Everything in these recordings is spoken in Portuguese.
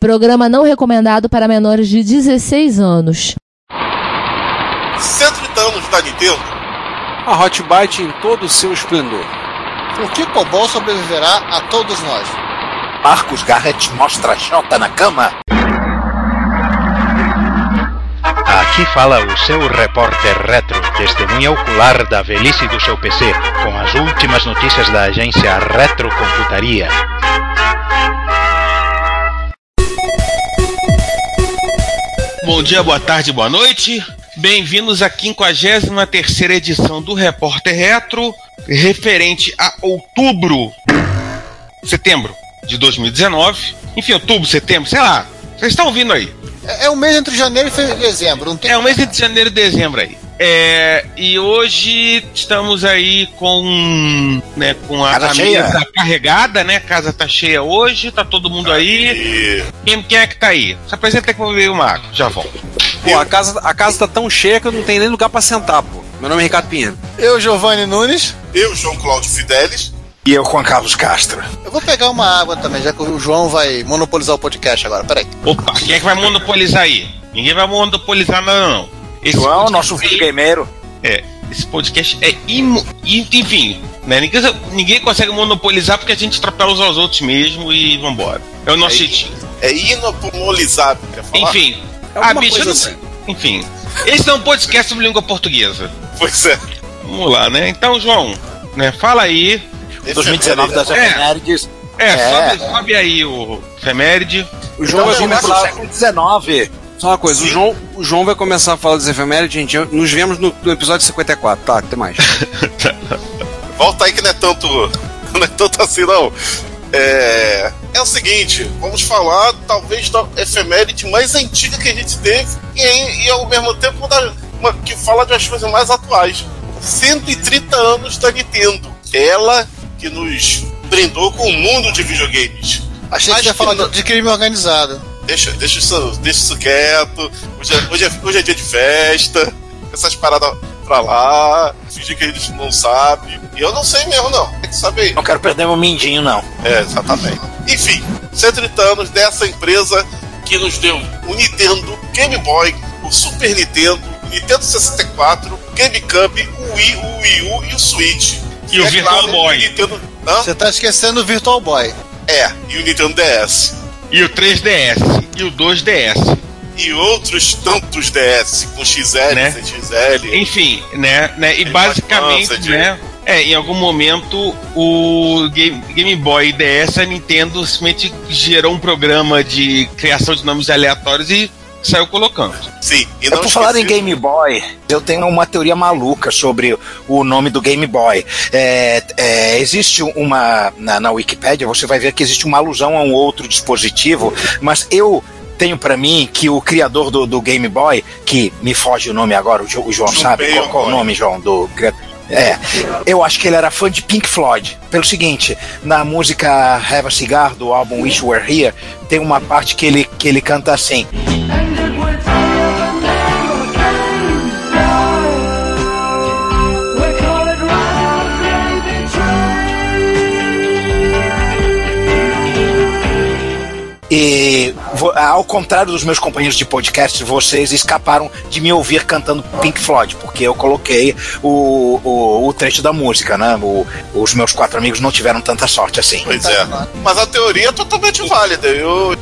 Programa não recomendado para menores de 16 anos. 130 anos da Nintendo. A Hot Byte em todo o seu esplendor. Por que Cobol sobreviverá a todos nós? Marcos Garrett mostra a Jota na cama. Aqui fala o seu repórter retro, testemunha ocular da velhice do seu PC, com as últimas notícias da agência Retrocomputaria. Bom dia, boa tarde, boa noite. Bem-vindos à 53 edição do Repórter Retro, referente a outubro, setembro de 2019. Enfim, outubro, setembro, sei lá. Vocês estão ouvindo aí. É, é o mês entre janeiro e dezembro. Não tem... É o mês entre janeiro e dezembro aí. É, e hoje estamos aí com, né, com a, Casa a cheia. mesa carregada, né? A casa tá cheia hoje, tá todo mundo aí. Quem, quem é que tá aí? Se apresenta que eu vou ver o Marco, já volto. Pô, a casa, a casa tá tão cheia que eu não tenho nem lugar pra sentar, pô. Meu nome é Ricardo Pinheiro. Eu, Giovanni Nunes. Eu, João Cláudio Fidelis. E eu, Juan Carlos Castro. Eu vou pegar uma água também, já que o João vai monopolizar o podcast agora. Peraí. Opa, quem é que vai monopolizar aí? Ninguém vai monopolizar nada, não. Esse João, podcast nosso videogameiro. É, esse podcast é imo, enfim, né? Ninguém, ninguém consegue monopolizar porque a gente atropela uns aos outros mesmo e vambora. É o nosso É jeitinho. É inopolizável, quer falar? Enfim. É bicho, coisa eu não- assim. Enfim. Esse é um podcast sobre língua portuguesa. Pois é. Vamos lá, né? Então, João, né? Fala aí. 2019 das É. efemérides. É, É. Sobe, sobe aí o Efeméride. O João vai Então, começar. no século XIX. Só uma coisa, o João, o João vai começar a falar dos efemérides, gente. Nos vemos no, no episódio 54, tá? Até mais. Volta aí que não é tanto. Não é tanto assim, não. É, é o seguinte, vamos falar talvez da efeméride mais antiga que a gente teve e, e ao mesmo tempo da, uma, que fala de umas coisas mais atuais. 130 anos da Nintendo. Ela que nos brindou com o mundo de videogames. Achei Mas que ia falar de crime organizado. Deixa, deixa, isso, deixa isso quieto. Hoje é, hoje, é, hoje é dia de festa. Essas paradas pra lá. Fingir que a gente não sabe. E eu não sei mesmo, não. Tem que saber. Não quero perder meu mindinho, não. É, exatamente. Enfim, 130 anos dessa empresa que nos deu o Nintendo, Game Boy, o Super Nintendo, o Nintendo 64, GameCube, o Wii, o Wii U e o Switch. E o Virtual Boy. O Nintendo, Hã? Você tá esquecendo o Virtual Boy. É, e o Nintendo DS. E o 3DS. E o 2DS. E outros tantos DS com XL, Né? XL. Enfim, né, né e basicamente, de- né, é, em algum momento o Game, Game Boy DS, a Nintendo simplesmente gerou um programa de criação de nomes aleatórios e saiu colocando. Sim, e É por falar em Game Boy, eu tenho uma teoria maluca sobre o nome do Game Boy. É, é, existe uma. Na, na Wikipédia, você vai ver que existe uma alusão a um outro dispositivo, mas eu tenho pra mim que o criador do, do Game Boy, que me foge o nome agora, o, Jo- o João sabe qual, qual é o nome, João, do criador. É, eu acho que ele era fã de Pink Floyd. Pelo seguinte, na música Have a Cigar do álbum Wish Were Here, tem uma parte que ele, que ele canta assim. E ao contrário dos meus companheiros de podcast, vocês escaparam de me ouvir cantando Pink Floyd, porque eu coloquei o, o, o trecho da música, né? O- os meus quatro amigos não tiveram tanta sorte assim. Pois é. Mas a teoria é totalmente válida. Eu,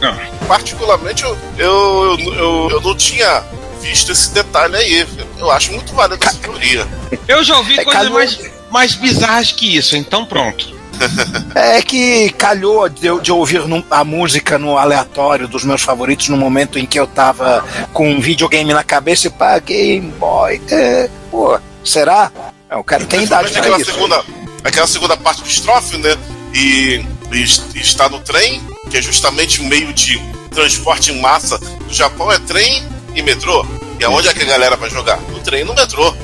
particularmente, eu, eu, eu, eu não tinha visto esse detalhe aí. Eu acho muito válida essa teoria. Eu já ouvi É, coisas mais, mais bizarras que isso, então pronto. É que calhou de, de ouvir num- a música no aleatório dos meus favoritos no momento em que eu tava com um videogame na cabeça e pá, Game Boy. É, pô, será? É, o cara tem idade pra aquela isso. segunda, aquela segunda parte do estrofe, né? E, e est- está no trem, que é justamente o meio de transporte em massa do Japão, é trem e metrô. E aonde é que a galera vai jogar? No trem e no metrô.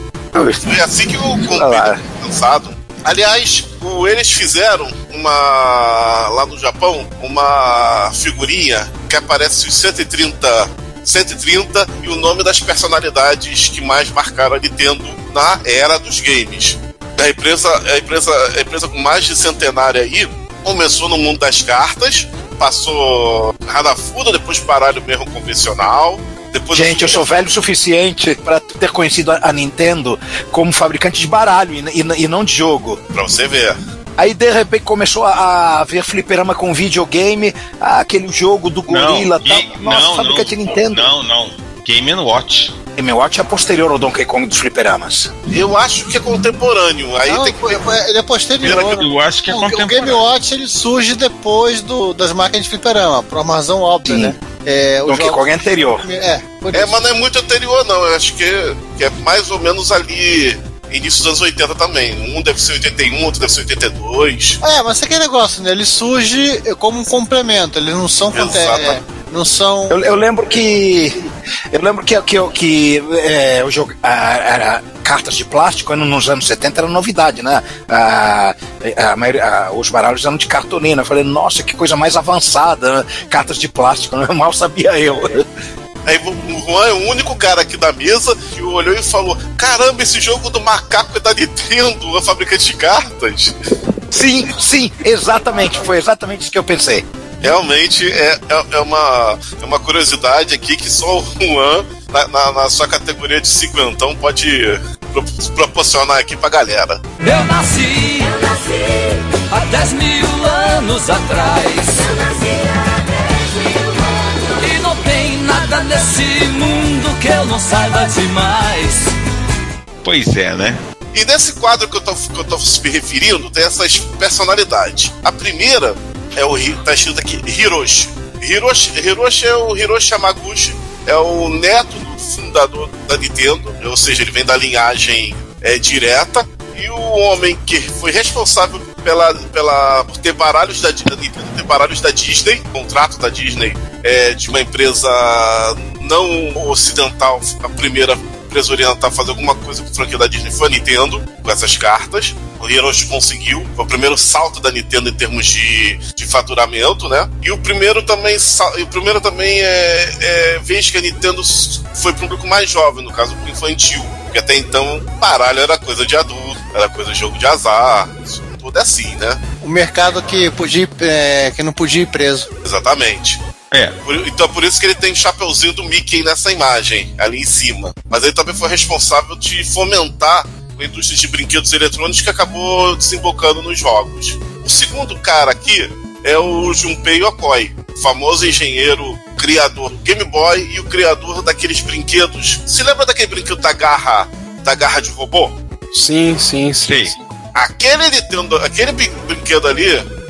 É assim que o computador é cansado. Aliás, o- eles fizeram uma. lá no Japão, uma figurinha que aparece os 130. 130 e o nome das personalidades que mais marcaram a Nintendo na era dos games. A empresa, a empresa, a empresa com mais de centenária aí começou no mundo das cartas, passou Hanafuda, depois baralho mesmo convencional. Depois Gente, eu sou velho o suficiente pra ter conhecido a Nintendo como fabricante de baralho e, e e não de jogo. Pra você ver. Aí de repente começou a, a ver fliperama com videogame, ah, aquele jogo do gorila Não, tal. Ga- Nossa, não, fabricante não, Nintendo. Não, não. Game Watch. Game Watch é posterior ao Donkey Kong dos fliperamas. Eu acho que é contemporâneo. Aí Não, tem que ele é posterior. Eu acho que é Não, o Game contemporâneo. Watch ele surge depois do, das máquinas de fliperama, por uma razão óbvia, Sim. né? É, o Donkey jogo- Kong é anterior. É, É, isso. mas não é muito anterior, não. Eu acho que, que é mais ou menos ali, início dos anos 80 também. Um deve ser 81, outro deve ser 82. É, mas é aquele negócio, né? Ele surge como um complemento, eles não são. é, não são. Eu, eu lembro que. Eu lembro que, que, que é, o jogo, era cartas de plástico nos anos 70 era novidade, né? A maioria- ah, os baralhos eram de cartolina. Eu falei, nossa, que coisa mais avançada, né? cartas de plástico, né? mal sabia eu. Aí o Juan é o único cara aqui da mesa que olhou e falou: Caramba, esse jogo do macaco é da Nintendo, a fabricante de cartas. Sim, sim, exatamente, foi exatamente isso que eu pensei. Realmente é, é, é uma, é uma curiosidade aqui que só o Juan, na, na- na sua categoria de cinquentão, pode pro- proporcionar aqui pra galera. Eu nasci, há 10 mil anos atrás. E não tem nada nesse mundo que eu não saiba demais. Pois é, né? E nesse quadro que eu tô, que eu tô me referindo, tem essas personalidades. A primeira é o tá escrito aqui, Hiroshi. Hiroshi, Hiroshi é o Hiroshi Yamaguchi, é o neto do fundador da Nintendo, ou seja, ele vem da linhagem é, direta. E o homem que foi responsável pela, pela, por ter baralhos da Nintendo, ter baralhos da Disney, contrato da Disney é, de uma empresa não ocidental, a primeira empresa oriental a fazer alguma coisa com a franquia da Disney foi a Nintendo, com essas cartas. O Hiroshi conseguiu, foi o primeiro salto da Nintendo em termos de, de faturamento, né? E o primeiro também, o primeiro também é, é vez que a Nintendo foi para um público mais jovem, no caso, infantil. Porque até então, baralho era coisa de adulto, era coisa de jogo de azar, tudo é assim, né? O mercado que, podia, é, que não podia ir preso. Exatamente. É. Por- então por isso que ele tem o chapeuzinho do Mickey nessa imagem, ali em cima. Mas ele também foi responsável de fomentar a indústria de brinquedos eletrônicos que acabou desembocando nos jogos. O segundo cara aqui é o Junpei Yokoi, famoso engenheiro criador do Game Boy e o criador daqueles brinquedos. Se lembra daquele brinquedo da garra, da garra de robô? Sim, sim, sim. Sei. Aquele Nintendo, aquele brin- brinquedo ali,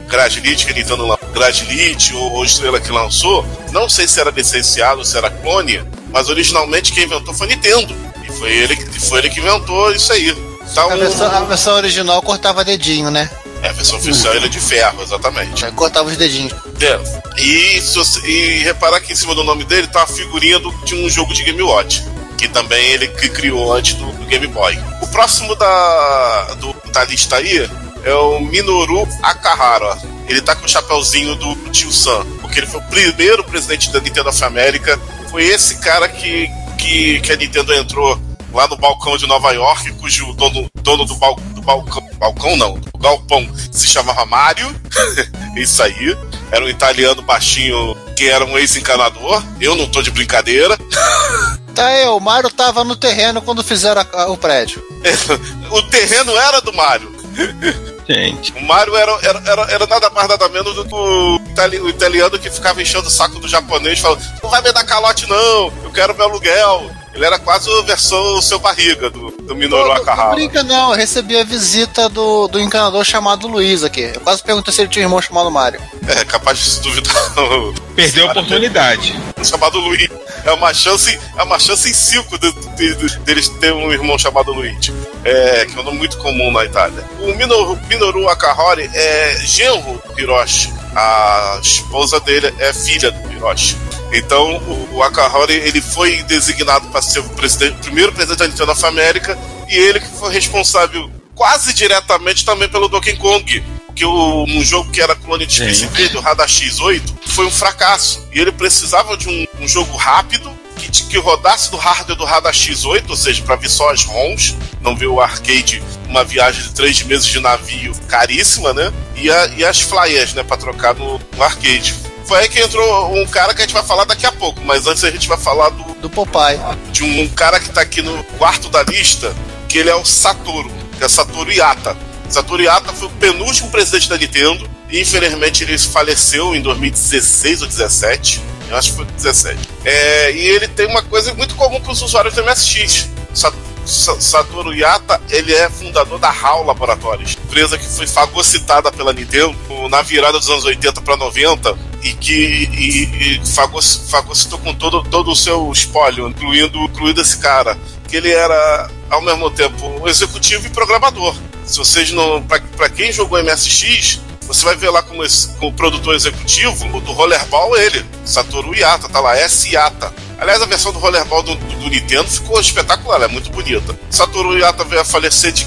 Gradilit, que a Nintendo lan- Gradilit ou, ou Estrela que lançou, não sei se era licenciado, se era clone, mas originalmente quem inventou foi a Nintendo. E foi ele, que- foi ele que inventou isso aí. Então, A versão, a versão original cortava dedinho, né? é, a versão oficial ele é de ferro, exatamente. Aí Cortava os dedinhos. É. E, se e reparar que em cima do nome dele tá a figurinha do- de um jogo de Game Watch. Que também ele que criou antes do, do Game Boy. O próximo da, do- da lista aí é o Minoru Akahara. Ele tá com o chapéuzinho do tio Sam. Porque ele foi o primeiro presidente da Nintendo of America. Foi esse cara que, que, que a Nintendo entrou lá no balcão de Nova York, cujo dono, dono do, bal, do balcão. Balcão não, do galpão se chamava Mario. Isso aí. Era um italiano baixinho que era um ex-encanador. Eu não tô de brincadeira. Tá aí, o Mario tava no terreno quando fizeram a- a- o prédio. o terreno era do Mario. Gente. O Mario era, era, era, era nada mais nada menos do que o, o italiano que ficava enchendo o saco do japonês, falando: não vai me dar calote, não, eu quero meu aluguel. Ele era quase a versão seu barriga do, do Minoru Não, não Akahara. brinca não, eu recebi a visita do, do encanador chamado Luiz aqui. Eu quase perguntei se ele tinha um irmão chamado Mário. É capaz de se duvidar. Perdeu a oportunidade. chamado Luiz. É uma chance, é uma chance em cinco de, de- de- deles terem um irmão chamado Luigi. É, que é um nome muito comum na Itália. O Minoru, Minoru Akahori é genro do Hiroshi. A esposa dele é filha do Hiroshi. Então, o, o Akahori ele foi designado para ser o, presidente, o primeiro presidente da Nintendo of America e ele que foi responsável quase diretamente também pelo Donkey Kong. Que o, um jogo que era clone de Space Invaders, o Radar X8, foi um fracasso. E ele precisava de um, um jogo rápido que, que rodasse do hardware do Radar X8, ou seja, para ver só as ROMs, não ver o arcade, uma viagem de três meses de navio caríssima, né? E, a- e as flyers, né, para trocar no, no arcade. Foi aí que entrou um cara que a gente vai falar daqui a pouco, mas antes a gente vai falar do, Do Popeye. de um cara que tá aqui no quarto da lista, que ele é o Satoru, que é Satoru Iata. Satoru Iata foi o penúltimo presidente da Nintendo, e infelizmente ele faleceu em 2016 ou 17. Eu acho que foi 17. É, e ele tem uma coisa muito comum para os usuários do MSX. Sa- Sa- Satoru Iata, ele é fundador da HAL Laboratórios, empresa que foi fagocitada pela Nintendo na virada dos anos 80 para 90 e que e, e fagoc- fagocitou com todo, todo o seu espólio, incluindo, incluindo esse cara, que ele era ao mesmo tempo um executivo e programador. Se vocês não. Para quem jogou MSX, você vai ver lá como, esse, como produtor executivo do Rollerball ele, Satoru Iata, tá lá, S Iata. Aliás, a versão do Rollerball do, do, do Nintendo ficou espetacular, é muito bonita. Satoru Iata veio a falecer de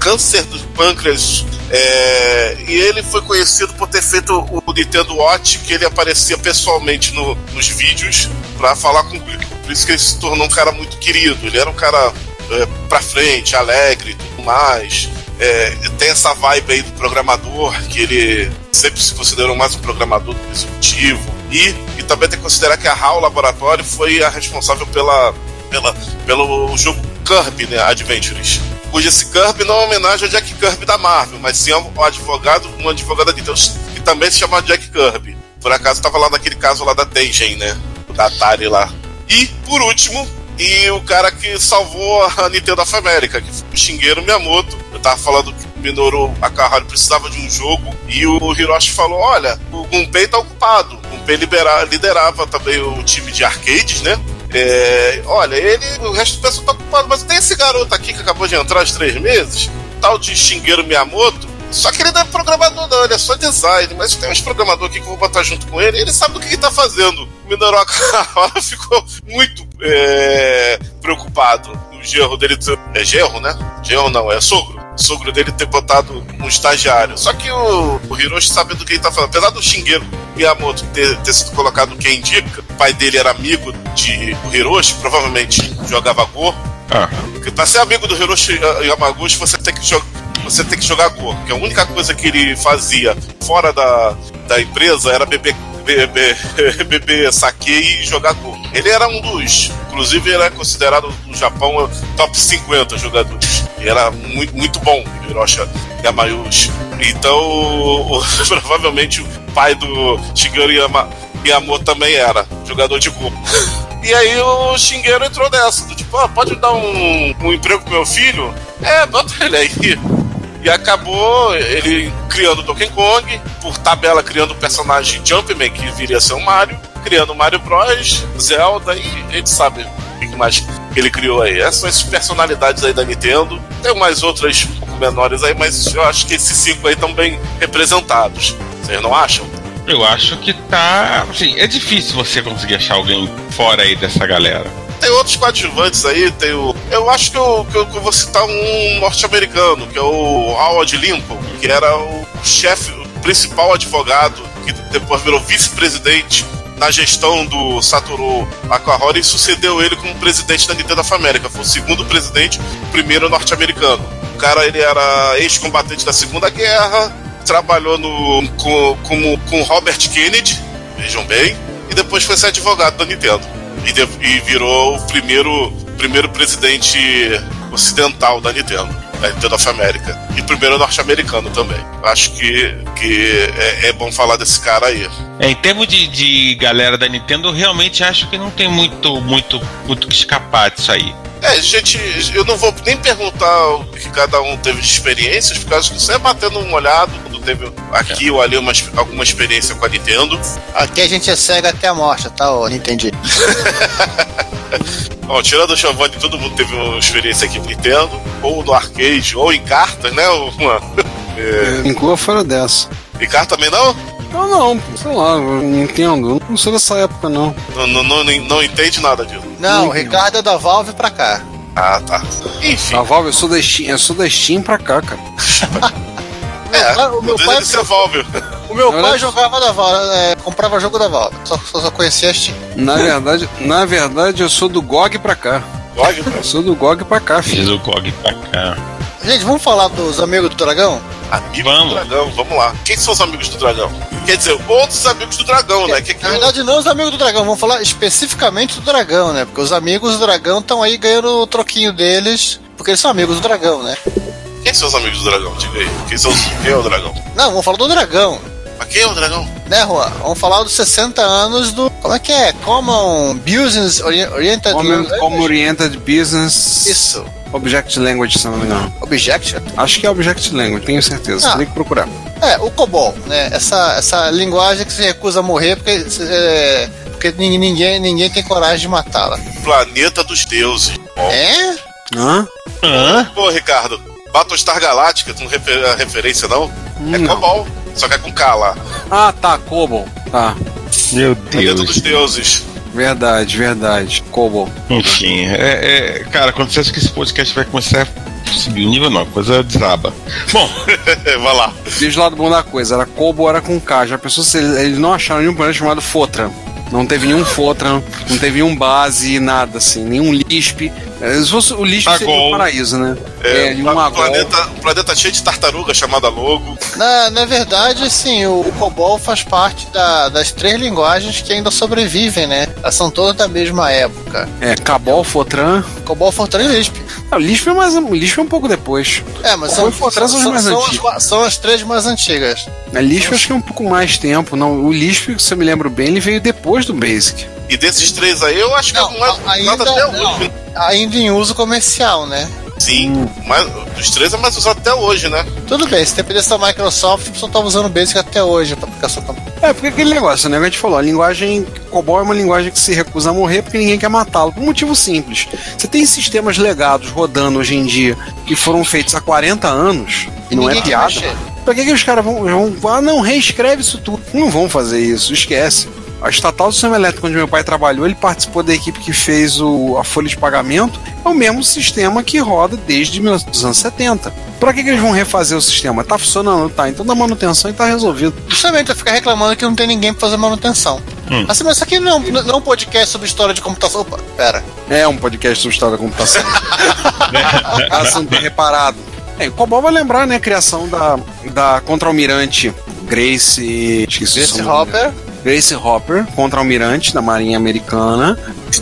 câncer do pâncreas é, e ele foi conhecido por ter feito o Nintendo Watch, que ele aparecia pessoalmente no- nos vídeos para falar com o público. Por isso que ele se tornou um cara muito querido. Ele era um cara é, pra frente, alegre e tudo mais. É, tem essa vibe aí do programador, que ele sempre se considerou mais um programador do executivo. E, e também tem que considerar que a HAL Laboratório foi a responsável pela, pela, pelo jogo Kirby, né, Adventures. Cujo esse Kirby não é uma homenagem ao Jack Kirby da Marvel, mas sim ao advogado, um advogado da Nintendo que também se chama Jack Kirby. Por acaso estava lá naquele caso lá da Tengen, né? Da Atari lá. E, por último, e o cara que salvou a Nintendo of America, que foi o Shigeru Miyamoto. Eu tava falando que Minoru Akahara precisava de um jogo e o Hiroshi falou: Olha, o Gunpei tá ocupado. O Gunpei libera- liderava também o time de arcades, né? É, olha, ele, o resto do pessoal tá ocupado, mas tem esse garoto aqui que acabou de entrar há três meses, tal de Shigeru Miyamoto. Só que ele não é programador, não, ele é só design. Mas tem uns programadores aqui que eu vou botar junto com ele, ele sabe do que ele tá fazendo. O Minoru Akahara ficou muito é, preocupado no gerro dele. É gerro, né? Gerro não, é sogro. O sogro dele ter botado um estagiário. Só que o, o Hiroshi sabe do que ele tá falando. Apesar do Shigeru Miyamoto ter, ter sido colocado quem indica, o pai dele era amigo de, do Hiroshi, provavelmente jogava Go. Ah, Porque pra ser amigo do Hiroshi Yamaguchi, você tem que jogar. Você tem que jogar Go, que a única coisa que ele fazia fora da, da empresa era beber, beber, beber sake e jogar Go. Ele era um dos, inclusive ele é considerado no Japão top 50 jogadores. Era muito, muito bom, o Hiroshi Yamauchi. Então, o- provavelmente o pai do Shigeru Yama, Miyamoto também era jogador de Go. E aí o Shigeru entrou nessa, do tipo, ah, pode dar um, um emprego pro meu filho? É, bota ele aí. E acabou ele criando Donkey Kong, por tabela criando o personagem Jumpman, que viria a ser o Mario, criando Mario Bros, Zelda e a gente sabe o que mais que ele criou aí. Essas são as personalidades aí da Nintendo. Tem mais outras um pouco menores aí, mas eu acho que esses cinco aí estão bem representados. Vocês não acham? eu acho que tá. Assim, é difícil você conseguir achar alguém fora aí dessa galera. Tem outros coadjuvantes aí, tem o. Eu acho que eu, que eu, que eu vou citar um norte-americano, que é o Howard Lincoln, que era o chefe, o principal advogado, que depois virou vice-presidente na gestão do Satoru Akahori sucedeu ele como presidente da Nintendo of America. Foi o segundo presidente, o primeiro norte-americano. O cara ele era ex-combatente da Segunda Guerra, trabalhou no, com, como, com Robert Kennedy, vejam bem, e depois foi ser advogado da Nintendo. E, de- e virou o primeiro, primeiro presidente ocidental da Nintendo, Nintendo of America. E primeiro norte-americano também. Acho que, que é, é bom falar desse cara aí. É, em termos de, de galera da Nintendo, eu realmente acho que não tem muito, muito, muito que escapar disso aí. É, gente, eu não vou nem perguntar o que cada um teve de experiências, porque acho que isso é batendo uma olhada quando teve aqui ou ali uma, alguma experiência com a Nintendo. Aqui a gente é cego até a morte, tá? Ô, entendi. Bom, tirando o Giovanni, todo mundo teve uma experiência aqui no Nintendo, ou no arcade, ou em cartas, né? Uma... É... Inclua fora dessa. E carta também não? Não, não, sei lá, eu não entendo. Não sou dessa época, não. Não, não, não, não entende nada disso. Não, o Ricardo é da Valve pra cá. Ah, tá. Enfim. A Valve, eu sou da Steam, eu sou da Steam pra cá, cara. É, o meu pai- ser Valve. O meu pai jogava da Valve, é, comprava jogo da Valve. Só, só, só conhecia a Steam. Na verdade, na verdade, eu sou do GOG pra cá. GOG, Eu sou do GOG pra cá, Fiz filho. o GOG pra cá. Gente, vamos falar dos amigos do Dragão? Amigo Vamos. do dragão, vamos lá. Quem são os amigos do dragão? Quer dizer, outros amigos do dragão, né? Que, que Na verdade, não os amigos do dragão, vamos falar especificamente do dragão, né? Porque os amigos do dragão estão aí ganhando o troquinho deles, porque eles são amigos do dragão, né? Quem são os amigos do dragão? Diga aí. Quem, são os... quem é o dragão? Não, vamos falar do dragão. Mas quem é o dragão? Né, Juan? Vamos falar dos 60 anos do. Como é que é? Common Business Ori- Oriented Como, Language? como Oriented Business Isso. Object Language, se não me engano. Objection? Acho que é Object Language, tenho certeza. Ah. Tem que procurar. É, o COBOL, né? Essa, essa linguagem que se recusa a morrer porque, é, porque ninguém, ninguém, tem coragem de matá-la. Planeta dos deuses. Ó. É? Hã? Hã? Pô, Ricardo, Battlestar Galáctica, tu não refer... a referência não? É. Cobol, só que é com K lá. Ah, tá, Cobol. Tá. Meu Planeta Deus. dos deuses. Verdade, verdade. Cobol. Enfim, é, é, cara, quando você acha que esse podcast vai começar a subir o nível, não, a coisa desaba. Bom, Vai lá. Veja o lado bom da coisa, era Cobol, era com K. Já pensou se eles, eles não acharam nenhum planeta chamado Fotran? Não teve nenhum Fotran, não teve nenhum base, nada assim, nenhum Lisp. É, Se fosse o Lisp seria Agol. o paraíso, né? É, e um um planeta, um planeta cheio de tartaruga chamada Logo. Na, na verdade, assim, o, o COBOL faz parte da- das três linguagens que ainda sobrevivem, né? Elas são todas da mesma época. É, Cabol, Fotran. COBOL, Fortran e Lisp. Ah, o Lisp é, mais, Lisp é um pouco depois. É, mas são, Fortran são os mais são, as, são as três mais antigas. A Lisp acho que é um pouco mais tempo. Não, o Lisp, se eu me lembro bem, ele veio depois do Basic. E desses três aí, eu acho que Não, é o mais ainda, usado até não. hoje. ainda em uso comercial, né? Sim, mas dos três é mais usado até hoje, né? Tudo bem, se dependesse da Microsoft, o pessoal tá usando o Basic até hoje pra aplicação. É, porque aquele negócio, né? Que a gente falou, a linguagem COBOL é uma linguagem que se recusa a morrer porque ninguém quer matá-lo. Por um motivo simples. Você tem sistemas legados rodando hoje em dia que foram feitos há 40 anos, e não é piada. Pra que, que os caras vão, vão. Ah, não, reescreve isso tudo. Não vão fazer isso, esquece. A estatal do sistema elétrico onde meu pai trabalhou, ele participou da equipe que fez o, a folha de pagamento. É o mesmo sistema que roda desde 1970. Pra que, que eles vão refazer o sistema? Tá funcionando, tá? Então dá manutenção e tá resolvido. Justamente, vai ficar reclamando que não tem ninguém pra fazer manutenção. Hum. Assim, mas isso aqui não, é um- não é um podcast sobre história de computação. Opa, pera. É um podcast sobre história da computação. Assunto bem reparado. É, o Cobol vai lembrar, né, a criação da, da contra-almirante Grace. Esqueci o Esse nome. Hopper, Grace Hopper, contra-almirante da Marinha Americana,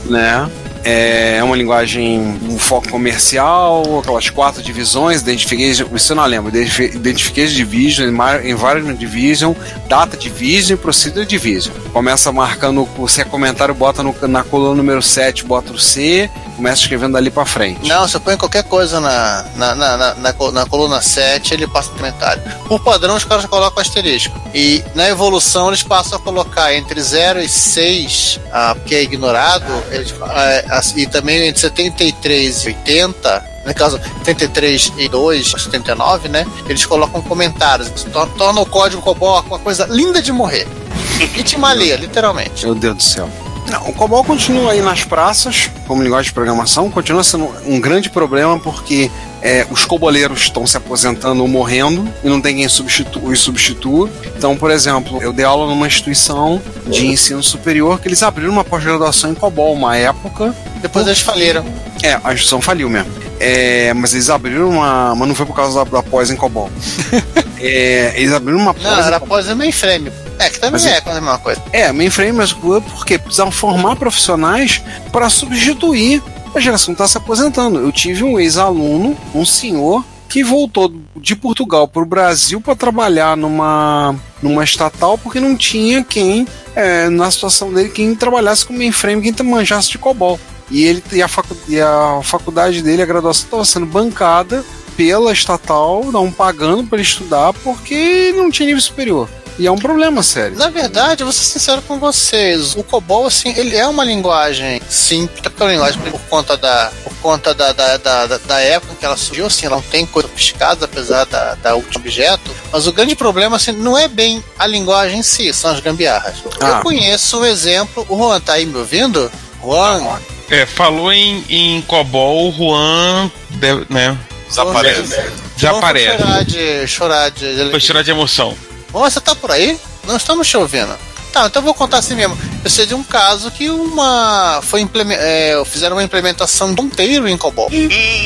né? É uma linguagem, um foco comercial, aquelas quatro divisões, Identification, isso eu não lembro, Identifi- Identification Division, Envi- Environment Division, Data Division e Procedure Division. Começa marcando, se é comentário, bota no- na coluna número 7, bota o C, começa escrevendo dali pra frente. não, você põe qualquer coisa na, na, na, na, na col- na coluna 7, ele passa no comentário. Por padrão, os caras colocam asterisco. E na evolução, eles passam a colocar entre 0 e 6, ah, porque é ignorado, eles, ah, as- e também entre 73 e 80, no caso 73 e 2, 79, né? Eles colocam comentários, isso tor- torna o código COBOL uma coisa linda de morrer. Itimalia, literalmente. Meu Deus do céu. Não, o COBOL continua aí nas praças, como linguagem de programação, continua sendo um grande problema porque é, os coboleiros estão se aposentando ou morrendo e não tem quem substitua e substitua. Então, por exemplo, eu dei aula numa instituição de ensino superior que eles abriram uma pós-graduação em COBOL, uma época. Depois eles faliram. É, a instituição faliu mesmo. É, mas eles abriram uma. Mas não foi por causa da, da pós em COBOL. É, eles abriram uma pós. Não, em era pós mainframe. É, que também Mas é quase a mesma coisa. É, mainframe, mas porque precisavam formar profissionais para substituir a geração que está se aposentando. Eu tive um ex-aluno, um senhor, que voltou de Portugal para o Brasil para trabalhar numa, numa estatal porque não tinha quem, é, na situação dele, quem trabalhasse com mainframe, quem manjasse de COBOL. E, ele, e, a, facu, e a faculdade dele, a graduação, estava sendo bancada pela estatal, não pagando para ele estudar porque não tinha nível superior. E é um problema sério. Na verdade, eu vou ser sincero com vocês. O COBOL, assim, ele é uma linguagem simples, porque é uma linguagem por conta da, por conta da, da, da, da- época em que ela surgiu, assim, ela não tem coisa sofisticada, apesar da, da último objeto. Mas o grande problema, assim, não é bem a linguagem em si, são as gambiarras. Ah. Eu conheço um exemplo. O Juan tá aí me ouvindo? Juan, é, falou em, em Cobol, o Juan, deve- né, Desaparece. desaparece. Chorar de. chorar de. Tirar de emoção. Você tá por aí? Não estamos te ouvindo. Tá, então eu vou contar assim mesmo. Eu sei de um caso que uma. Foi implemen- é, fizeram uma implementação de um ponteiro em COBOL.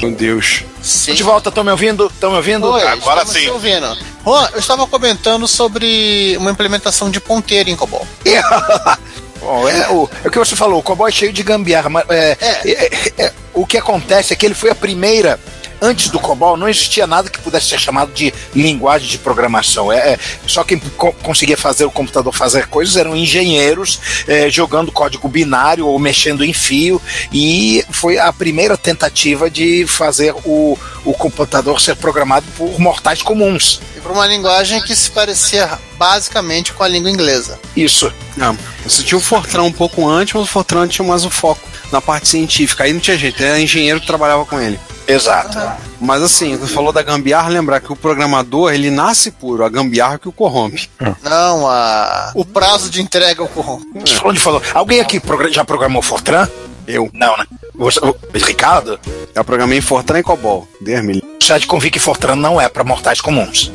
Meu Deus. Sim. De volta, estão me ouvindo? Estão me ouvindo? Oi, agora estamos sim. te ouvindo. Juan, eu estava comentando sobre uma implementação de ponteiro em COBOL. Bom, é, o, é o que você falou, o cowboy é cheio de gambiarra, mas é, é, é, é, o que acontece é que ele foi a primeira. Antes do COBOL não existia nada que pudesse ser chamado de linguagem de programação. É, é, só quem co- conseguia fazer o computador fazer coisas eram engenheiros é, jogando código binário ou mexendo em fio. E foi a primeira tentativa de fazer o, o computador ser programado por mortais comuns. E para uma linguagem que se parecia basicamente com a língua inglesa. Isso. Não, você tinha o Fortran um pouco antes, mas o Fortran tinha mais o foco na parte científica. Aí não tinha jeito, era engenheiro que trabalhava com ele. Exato. Mas assim, você falou da gambiarra, lembrar que o programador, ele nasce puro, a gambiarra que o corrompe. Não, a... o prazo de entrega ocorre. Onde falou? Alguém aqui já programou Fortran? Eu. Não, né? Você- o Ricardo? Eu programei em Fortran e COBOL. Deus me. Já de convir que Fortran não é para mortais comuns.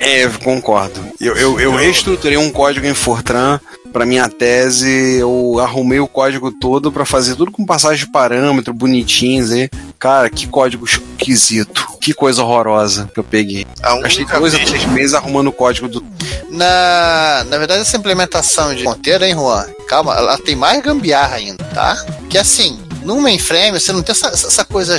É, concordo. Eu, eu, eu reestruturei um código em Fortran para minha tese. Eu arrumei o código todo para fazer tudo com passagem de parâmetro, bonitinhos aí. Cara, que código esquisito. Que coisa horrorosa que eu peguei. A Gastei dois vez- três meses arrumando o código do. Na, na verdade, essa implementação de ponteiro, hein, Juan? Calma, ela tem mais gambiarra ainda, tá? Que assim, no mainframe você não tem essa, essa coisa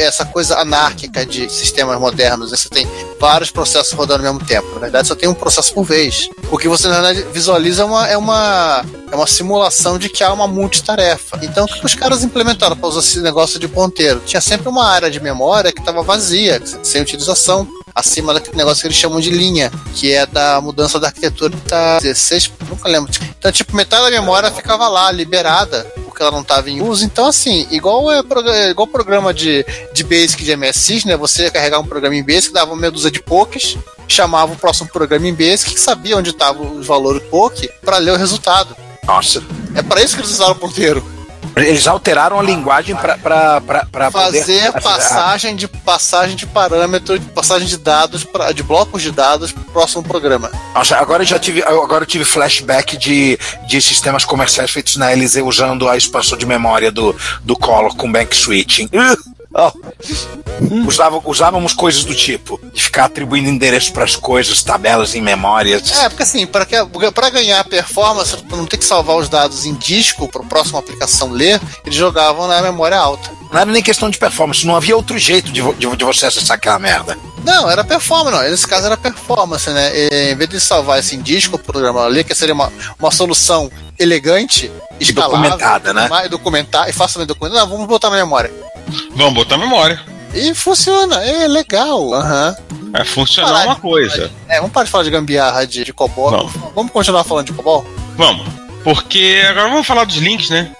essa coisa anárquica de sistemas modernos. né? Você tem vários processos rodando ao mesmo tempo. Na verdade, só tem um processo por vez. O que você, na verdade, visualiza é uma, é uma, é uma simulação de que há uma multitarefa. Então, o que os caras implementaram para usar esse negócio de ponteiro? Tinha sempre uma área de memória que estava vazia, sem utilização acima daquele negócio que eles chamam de linha, que é da mudança da arquitetura da 16, nunca lembro. Então, tipo, metade da memória ficava lá, liberada, porque ela não estava em uso. Então, assim, igual é prog- igual programa de, de Basic de MSX, né? Você ia carregar um programa em Basic, dava meia dúzia de pokés, chamava o próximo programa em Basic, que sabia onde estavam os valores do poke, para ler o resultado. Nossa. É para isso que eles usaram o ponteiro. Eles alteraram a linguagem para Fazer poder passagem de passagem de parâmetro, passagem de dados, pra, de blocos de dados para o próximo programa. Nossa, agora eu já tive, agora eu tive flashback de, de sistemas comerciais feitos na LZ usando a expansão de memória do, do Collor com bank switching. Oh. Usava, usávamos coisas do tipo de ficar atribuindo endereço para as coisas, tabelas em memórias. É, porque assim, para para ganhar performance, pra não ter que salvar os dados em disco para a próxima aplicação ler, eles jogavam na memória alta. Não era nem questão de performance, não havia outro jeito de, de, de você acessar aquela merda. Não, era performance, não. Nesse caso era performance, né? E, em vez de salvar esse em disco, o programa ler, que seria uma, uma solução elegante, escalável, documentada, né? mais- documentar e facilmente documentada. Não, vamos botar na memória. Vamos botar memória. E funciona, é legal. Aham. É funcionar uma coisa. É, vamos parar de falar de gambiarra de, de COBOL. Não. Vamos continuar falando de COBOL? Vamos. Porque agora vamos falar dos links, né?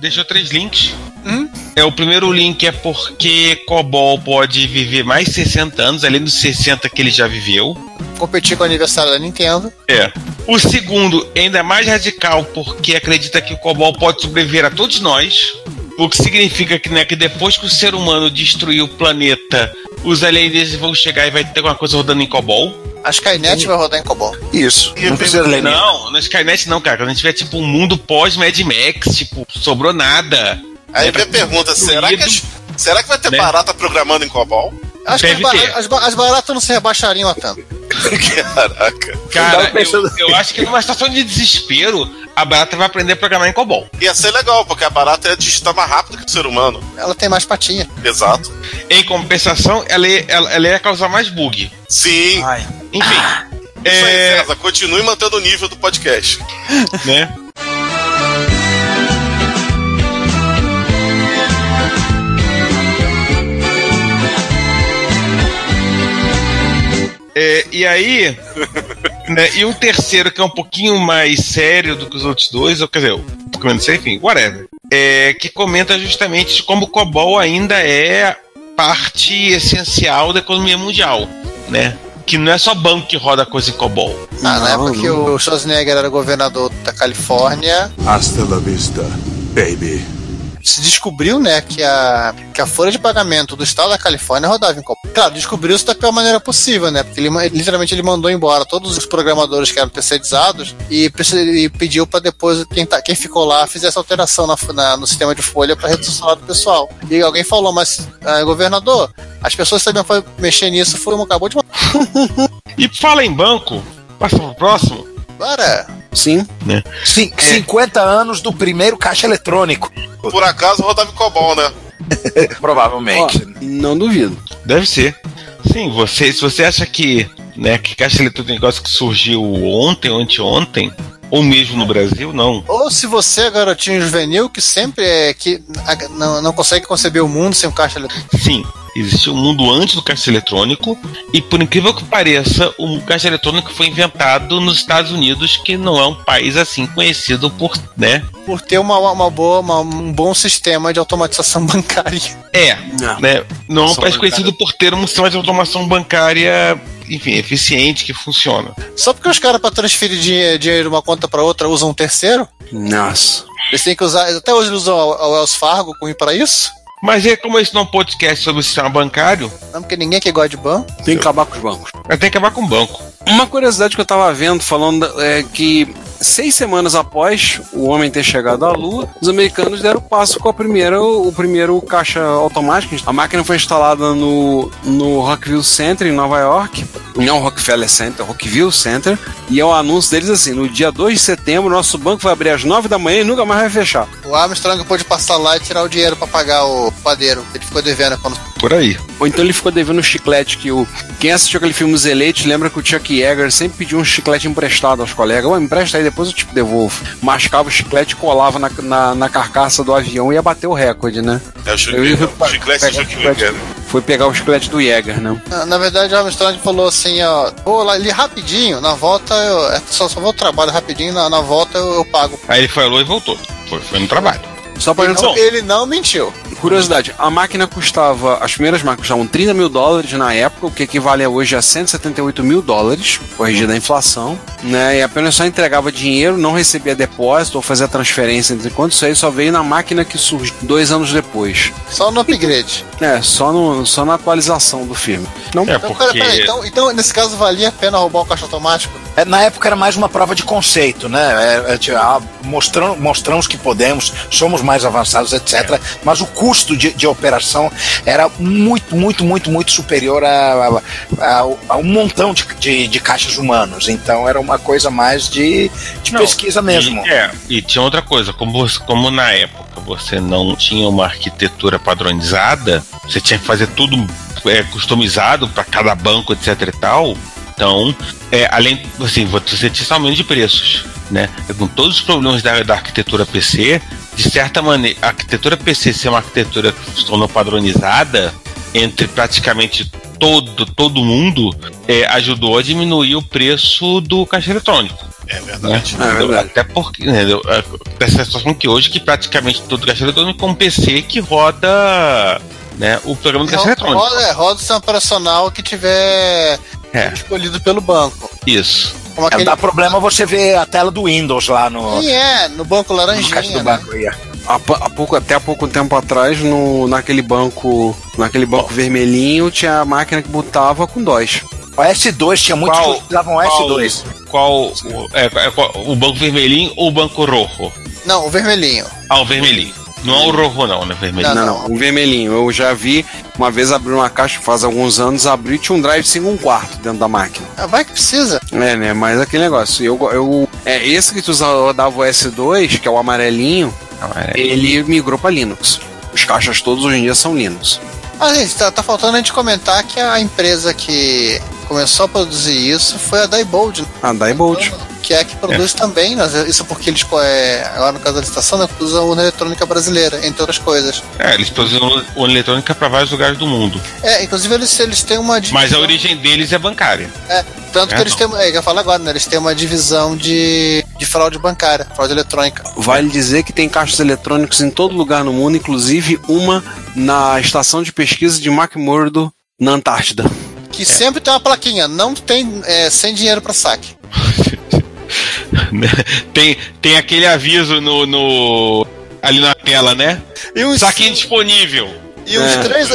Deixou três links. É, o primeiro link é porque Cobol pode viver mais 60 anos, além dos 60 que ele já viveu. Competir com o aniversário da Nintendo. É. O segundo é ainda mais radical porque acredita que o Cobol pode sobreviver a todos nós. O que significa que, né, que depois que o ser humano destruir o planeta, os alienígenas vão chegar e vai ter alguma coisa rodando em Cobol. A Skynet vai rodar em COBOL. Isso. Não precisa ler. Não, na Skynet não, cara. Quando a gente tiver tipo um mundo pós-Mad Max, tipo, sobrou nada. Aí É, vem a pergunta: será que, as- será que vai ter Né? barata programando em COBOL? Acho que as, Deve ter. as, as baratas não se rebaixariam a tanto. Caraca. Cara, eu, eu acho que numa situação de desespero, a barata vai aprender a programar em Cobol. Ia ser legal, porque a barata ia digitar mais rápido que o ser humano. Ela tem mais patinha. Exato. Em compensação, ela, ia- ela, ela ia causar mais bug. Sim. Enfim. Isso aí, é, César. Continue mantendo o nível do podcast. né? É, e aí, né, e um terceiro que é um pouquinho mais sério do que os outros dois, ou quer dizer, um pouquinho menos sério, enfim, whatever, é, que comenta justamente como o COBOL ainda é parte essencial da economia mundial, né? Que não é só banco que roda coisa em COBOL. Ah, na Não, época que não. o Schwarzenegger era governador da Califórnia, Hasta la vista, baby. Se descobriu, né, que a, que a folha de pagamento do estado da Califórnia rodava em Copacabana. Claro, descobriu-se da pior maneira possível, né? Porque ele, literalmente ele mandou embora todos os programadores que eram terceirizados e, e pediu para depois quem, tá, quem ficou lá fizesse alteração na, na- no sistema de folha para reduzir o salário do pessoal. E alguém falou, mas ah, governador, as pessoas sabiam mexer nisso, foi uma acabou de E fala em banco, passa pro próximo. Bora! Sim. Cin- 50 anos do primeiro caixa eletrônico, Por acaso rodava em COBOL, né? Ó, provavelmente. não duvido. Deve ser. Sim, você, se você acha que, né, que caixa eletrônica é um negócio que surgiu ontem ou anteontem, ou mesmo no Brasil, não. Ou se você é garotinho juvenil que sempre é que a- não, não consegue conceber o mundo sem um caixa eletrônico. Sim, existiu um mundo antes do caixa eletrônico, e por incrível que pareça, o caixa eletrônico foi inventado nos Estados Unidos, que não é um país assim conhecido por, né? por ter uma, uma boa, uma- um bom sistema de automatização bancária. É, Não. né? Não é um país bancária. conhecido por ter um sistema de automação bancária, enfim, eficiente, que funciona. Só porque os caras, para transferir dinhe- dinheiro de uma conta para outra, usam um terceiro, Nossa. eles têm que usar. Até hoje eles usam o Wells Fargo para isso. Mas é como esse não é um podcast sobre o sistema bancário, Não, porque ninguém aqui gosta de banco. Tem que acabar com os bancos. ter que acabar com o banco. Uma curiosidade que eu tava vendo falando é que seis semanas após o homem ter chegado à Lua, os americanos deram o passo com a primeira, o primeiro caixa automático. A máquina foi instalada no, no Rockville Center, em Nova York. Não Rockefeller Center, Rockville Center. E é o anúncio deles assim: no dia 2 de setembro, nosso banco vai abrir às 9 da manhã e nunca mais vai fechar. O Armstrong pôde passar lá e tirar o dinheiro para pagar o padeiro. Ele ficou devendo quando. Por aí. Ou então ele ficou devendo um chiclete que o. Quem assistiu aquele filme Os Eleitos lembra que o Chuck Yeager sempre pediu um chiclete emprestado aos colegas. Ué, empresta aí, depois eu te devolvo. Mascava o chiclete, colava na, na, na carcaça do avião e ia bater o recorde, né? É o chi- Eu ia- o chiclete pegar chiclete. Foi pegar o chiclete do Yeager, né? Na, na verdade, o Armstrong falou assim: ó, vou lá ali rapidinho, na volta eu. é, Só, só vou ao trabalho rapidinho, na, na volta eu, eu pago. Aí ele falou e voltou. Foi, foi no trabalho. Só pra Ele gente não, ele não mentiu. Curiosidade, a máquina custava, as primeiras máquinas custavam 30 mil dólares na época, o que equivale a hoje a 178 mil dólares, corrigida a inflação, né? E apenas só entregava dinheiro, não recebia depósito ou fazia transferência entre contas, isso aí só veio na máquina que surgiu dois anos depois. Só no upgrade. É, só, no, só na atualização do filme. Não, É, Então, porque. pera, pera, então, então, nesse caso, valia a pena roubar o caixa automático? É, Na época era mais uma prova de conceito, né? É, é, tipo, ah, mostramos, mostramos que podemos, somos mais avançados, etc. Mas o custo de, de operação era muito, muito, muito, muito superior a, a- a- um montão de, de, de caixas humanos. Então era uma coisa mais de, de Não, pesquisa mesmo. E, é, e tinha outra coisa, como, como na época você não tinha uma arquitetura padronizada, você tinha que fazer tudo é, customizado para cada banco, etc e tal. Então, é, além, assim, você tinha aumento de preços, né? E Com todos os problemas da, da arquitetura PC, de certa maneira, a arquitetura PC ser uma arquitetura que se tornou padronizada entre praticamente todo, todo mundo, é, ajudou a diminuir o preço do caixa eletrônico. É Né? verdade. É verdade. Até porque, né, é, dessa situação que hoje que praticamente todo caixa eletrônico é um PC que roda né, o programa do caixa eletrônico. Roda, é, roda o sistema operacional que tiver É. escolhido pelo banco. Isso. Como É, aquele. dá problema você ver a tela do Windows lá no, Sim, é, no banco no laranjinha. caixa do né? banco. aí, há, há pouco, até há pouco tempo atrás, no, naquele banco, naquele banco vermelhinho, tinha a máquina que botava com DOS. O S2 tinha muitos Qual- que qual- S2. Qual, o- é, é qual- o banco vermelhinho ou o banco rojo? Não, o vermelhinho. Ah, o vermelhinho. Não é o rojo não, né? Vermelhinho. Não, Não, não, o vermelhinho. Eu já vi, uma vez abrir uma caixa, faz alguns anos, abri e tinha um drive 5 um quarto dentro da máquina. Ah, vai que precisa. É, né? Mas aquele negócio, eu, eu é esse que tu usava dava o S2, que é o amarelinho, é- ele migrou para Linux. Os caixas todos hoje em dia são Linux. Ah, gente, tá, tá faltando a gente comentar que a empresa que começou a produzir isso foi a Diebold, A Diebold. Que é a que produz também, mas isso porque eles, é, agora no caso da licitação, né, usam urna eletrônica brasileira, entre outras coisas. É, eles produzem o eletrônica para vários lugares do mundo. É, inclusive eles, eles têm uma divisão. Mas a origem deles é bancária. É, tanto É, que eles não. têm. É, eu falo agora, né? Eles têm uma divisão de, de fraude bancária, fraude eletrônica. Vale dizer que tem caixas eletrônicos em todo lugar no mundo, inclusive uma na estação de pesquisa de McMurdo, na Antártida. Que sempre tem uma plaquinha, não tem é, sem dinheiro para saque. tem, tem aquele aviso no, no, ali na tela, né? E os, Saque indisponível. e os É. três, e,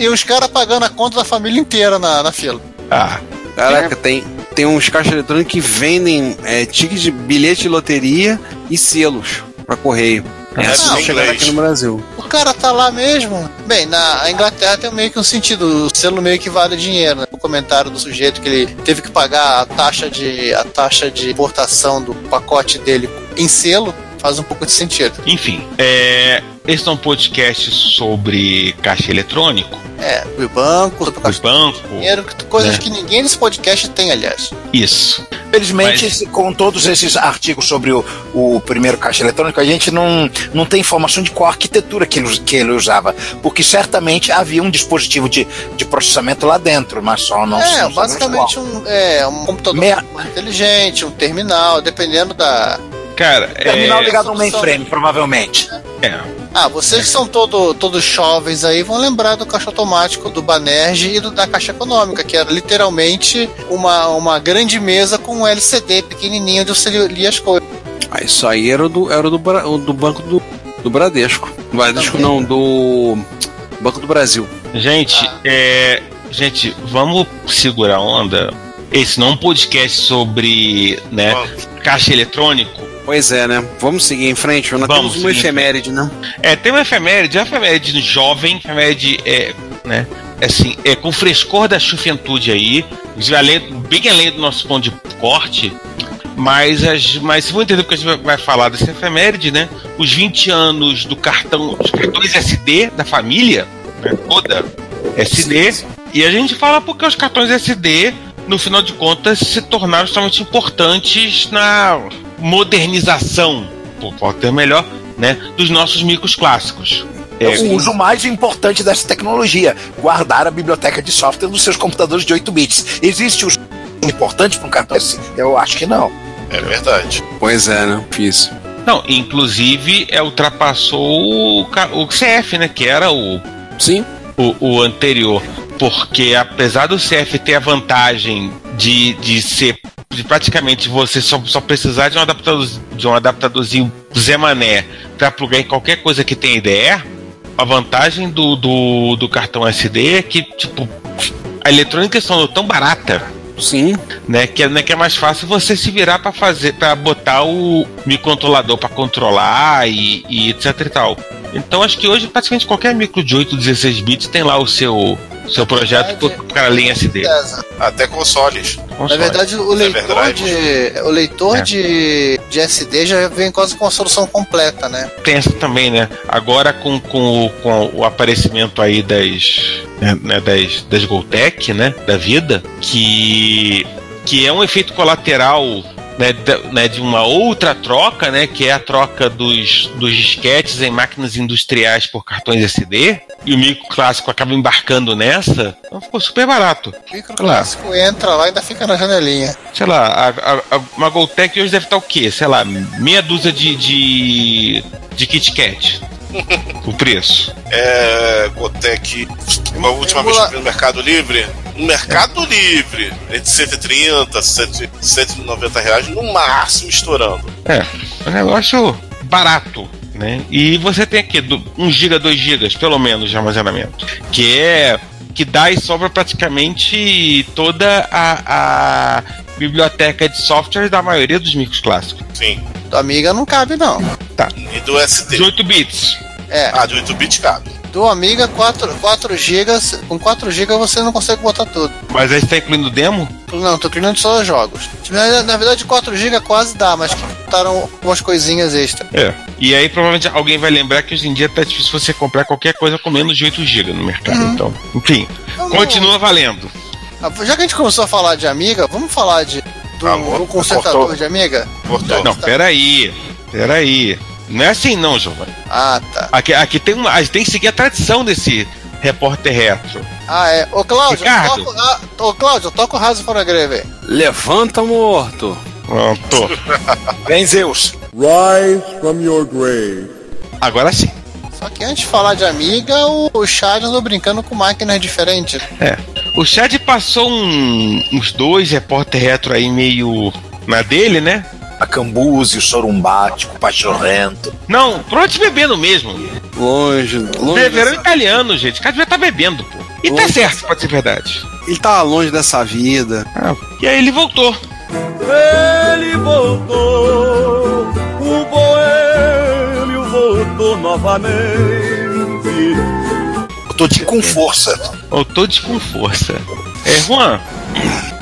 e- e os caras pagando a conta da família inteira na, na fila. Ah, Caraca, tem, tem uns caixas eletrônicos que vendem é, tickets de bilhete de loteria e selos pra correio. Chegar inglês. aqui no Brasil. O cara tá lá mesmo. Bem, na Inglaterra tem meio que um sentido, o selo meio que vale dinheiro, né? O comentário do sujeito que ele teve que pagar a taxa de a taxa de importação do pacote dele em selo faz um pouco de sentido. enfim. É, esse é um podcast sobre caixa eletrônico, É, o banco, sobre os bancos. dinheiro, coisas né? que ninguém nesse podcast tem, aliás. Isso. Felizmente, Mas- com todos esses artigos sobre o, o primeiro caixa eletrônico, a gente não, não tem informação de qual arquitetura que ele, que ele usava. Porque certamente havia um dispositivo de, de processamento lá dentro, mas só não é, não basicamente um, é, um computador Meia- inteligente, um terminal, dependendo da. Cara, Terminal é, ligado a um mainframe, provavelmente. é, Ah, vocês que são todo, todos jovens aí vão lembrar do caixa automático do Banerj e do, da caixa econômica, que era literalmente uma, uma grande mesa com um LCD pequenininho onde você lia as coisas. Ah, isso aí era o do, era do, do banco do, do Bradesco. Bradesco não, do Banco do Brasil. Gente, é, gente, vamos segurar a onda. Esse não é um podcast sobre né, caixa eletrônico. Pois é, né? Vamos seguir em frente. Nós Vamos temos uma em efeméride, né? É, tem uma efeméride, uma efeméride jovem, efeméride é, né, assim, é com frescor da juventude aí, além, bem além do nosso ponto de corte, mas, as, mas se vou entender porque a gente vai- falar dessa efeméride, né, os 20 anos do cartão, dos cartões SD da família, né, toda SD, e a gente fala porque os cartões SD, no final de contas, se tornaram extremamente importantes na modernização, pode ter melhor, né, dos nossos micros clássicos. É, o uso mais importante dessa tecnologia, guardar a biblioteca de software dos seus computadores de 8 bits. Existe uso importante para um cartão assim? Eu acho que não. É verdade. Pois é, né? Difícil. Não, inclusive é, ultrapassou o, o CF, né? Que era o, Sim. o, o anterior. Porque apesar do CF ter a vantagem de, de ser de praticamente você só, só precisar de um adaptador de um adaptadorzinho Zé Mané para plugar em qualquer coisa que tenha IDE, a vantagem do, do, do cartão SD é que, tipo, a eletrônica está tão barata Sim. né? Que, é- né, que é mais fácil você se virar para fazer, para botar o microcontrolador para controlar e, e etc e tal. Então acho que hoje praticamente qualquer micro de 8, 16 bits tem lá o seu seu projeto verdade, para linha SD. Até consoles. Na verdade, o leitor, verdade. de, o leitor É. de, de SD já vem quase com a solução completa, né? tem essa também, né? Agora com, com, o- com o aparecimento aí das né, das, das Goltec, né? Da vida, que que é um efeito colateral né, da- né, de uma outra troca, né, que é a troca dos, dos disquetes em máquinas industriais por cartões SD, e o micro clássico acaba embarcando nessa, então ficou super barato. O microclássico entra lá e ainda fica na janelinha. Sei lá, a, a, a- uma Goltec hoje deve estar o quê? Sei lá, meia dúzia de, de, de Kit Kat. O preço. É. Gotec. Uma última vez que eu vi no Mercado Livre. No Mercado Livre, entre 130 e 190 reais, no máximo estourando. É, um negócio barato, né? E você tem aqui 1 GB, 2 GB, pelo menos, de armazenamento. Que é. que dá e sobra praticamente toda a, a biblioteca de software da maioria dos micros clássicos. Sim. Do Amiga não cabe, não. E do SD. 18 bits. É, Ah, de 8 bits cabe. do Amiga 4, 4 GB, com 4 GB você não consegue botar tudo. Mas aí você tá incluindo demo? Não, tô criando só os jogos. Na, na verdade, 4 GB quase dá, mas que botaram umas coisinhas extra. É. E aí provavelmente alguém vai lembrar que hoje em dia tá difícil você comprar qualquer coisa com menos de 8 GB no mercado. Então, enfim, Então, continua valendo. Ah, Já que a gente começou a falar de Amiga, vamos falar de do, Amor, do consertador cortou. de Amiga? Cortou. Não, peraí. Peraí. Não é assim não, Giovanni. Ah, tá. Aqui, aqui tem uma. A gente tem que seguir a tradição desse repórter retro. Ah, é. Ô, Cláudio, Ricardo. toca, ah, ô, Cláudio, toca o Raso para Greve. Levanta morto. Pronto. Vem Zeus. Rise from your grave. Agora sim. Só que antes de falar de Amiga, o, o Chad andou brincando com máquinas diferentes. É. O Chad passou um- uns dois repórter retro aí meio na dele, né? a Cambuse, o Sorumbático, o Pachorrento. Não, provavelmente bebendo mesmo. Longe, longe. Beberam dessa- italiano, gente. O cara devia estar bebendo, pô. E tá Longe certo, pode ser verdade. Ele tava longe dessa vida. Ah, e aí ele voltou. Ele voltou, o boêmio voltou novamente. Eu tô de com força. Voltou de com força. É, Juan,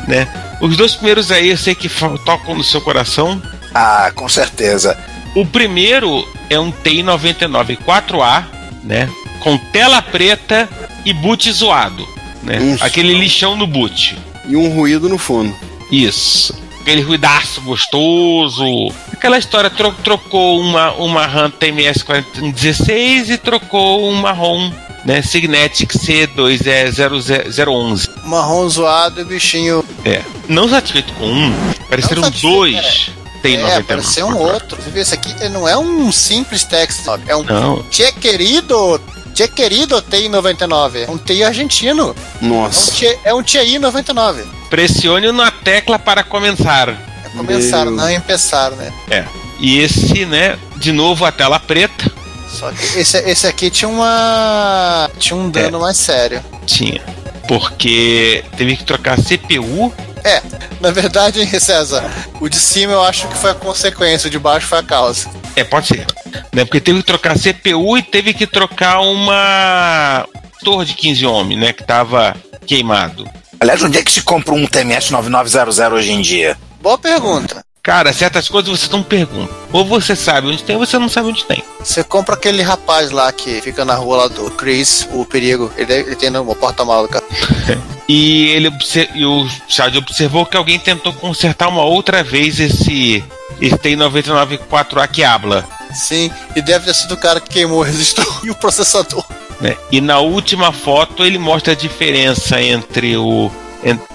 né? Os dois primeiros aí eu sei que tocam no seu coração. Ah, com certeza. O primeiro é um TI 99 4A, né? Com tela preta e boot zoado, né? Isso. Aquele lixão no boot. E um ruído no fundo. Isso. Aquele ruidaço gostoso. Aquela história, tro- trocou uma, uma RAM TMS 4016 e trocou uma ROM, né? Signetic C2 é 0011. Marrom zoado e bichinho. É. Não satisfeito com um, pareceram dois. Tem É, 99. parece ser um outro. Você vê, esse aqui não é um simples text, sabe? É um Não. Tchê querido. Tchê querido TI 99. É um TI argentino. É um Nossa. Tchê, é um TI 99. Pressione na tecla para começar. É começar, Meu. não empezar, né? É. E esse, né? De novo a tela preta. Só que esse, esse aqui tinha uma. Tinha um dano mais sério. Tinha. Porque teve que trocar a CPU. É, na verdade, César, o de cima eu acho que foi a consequência, o de baixo foi a causa. É, pode ser. Né? Porque teve que trocar a CPU e teve que trocar uma torre de 15 ohms, né? Que tava queimado. Aliás, onde é que se compra um TMS 9900 hoje em dia? Boa pergunta. Cara, certas coisas você não pergunta. Ou você sabe onde tem, ou você não sabe onde tem. Você compra aquele rapaz lá que fica na rua lá do Chris, o perigo. Ele, ele tem no porta-malas, cara. E ele e o Chad observou que alguém tentou consertar uma outra vez esse esse TI 99 4A que habla. Sim, e deve ter sido o cara que queimou o resistor e o processador. né? E na última foto ele mostra a diferença entre o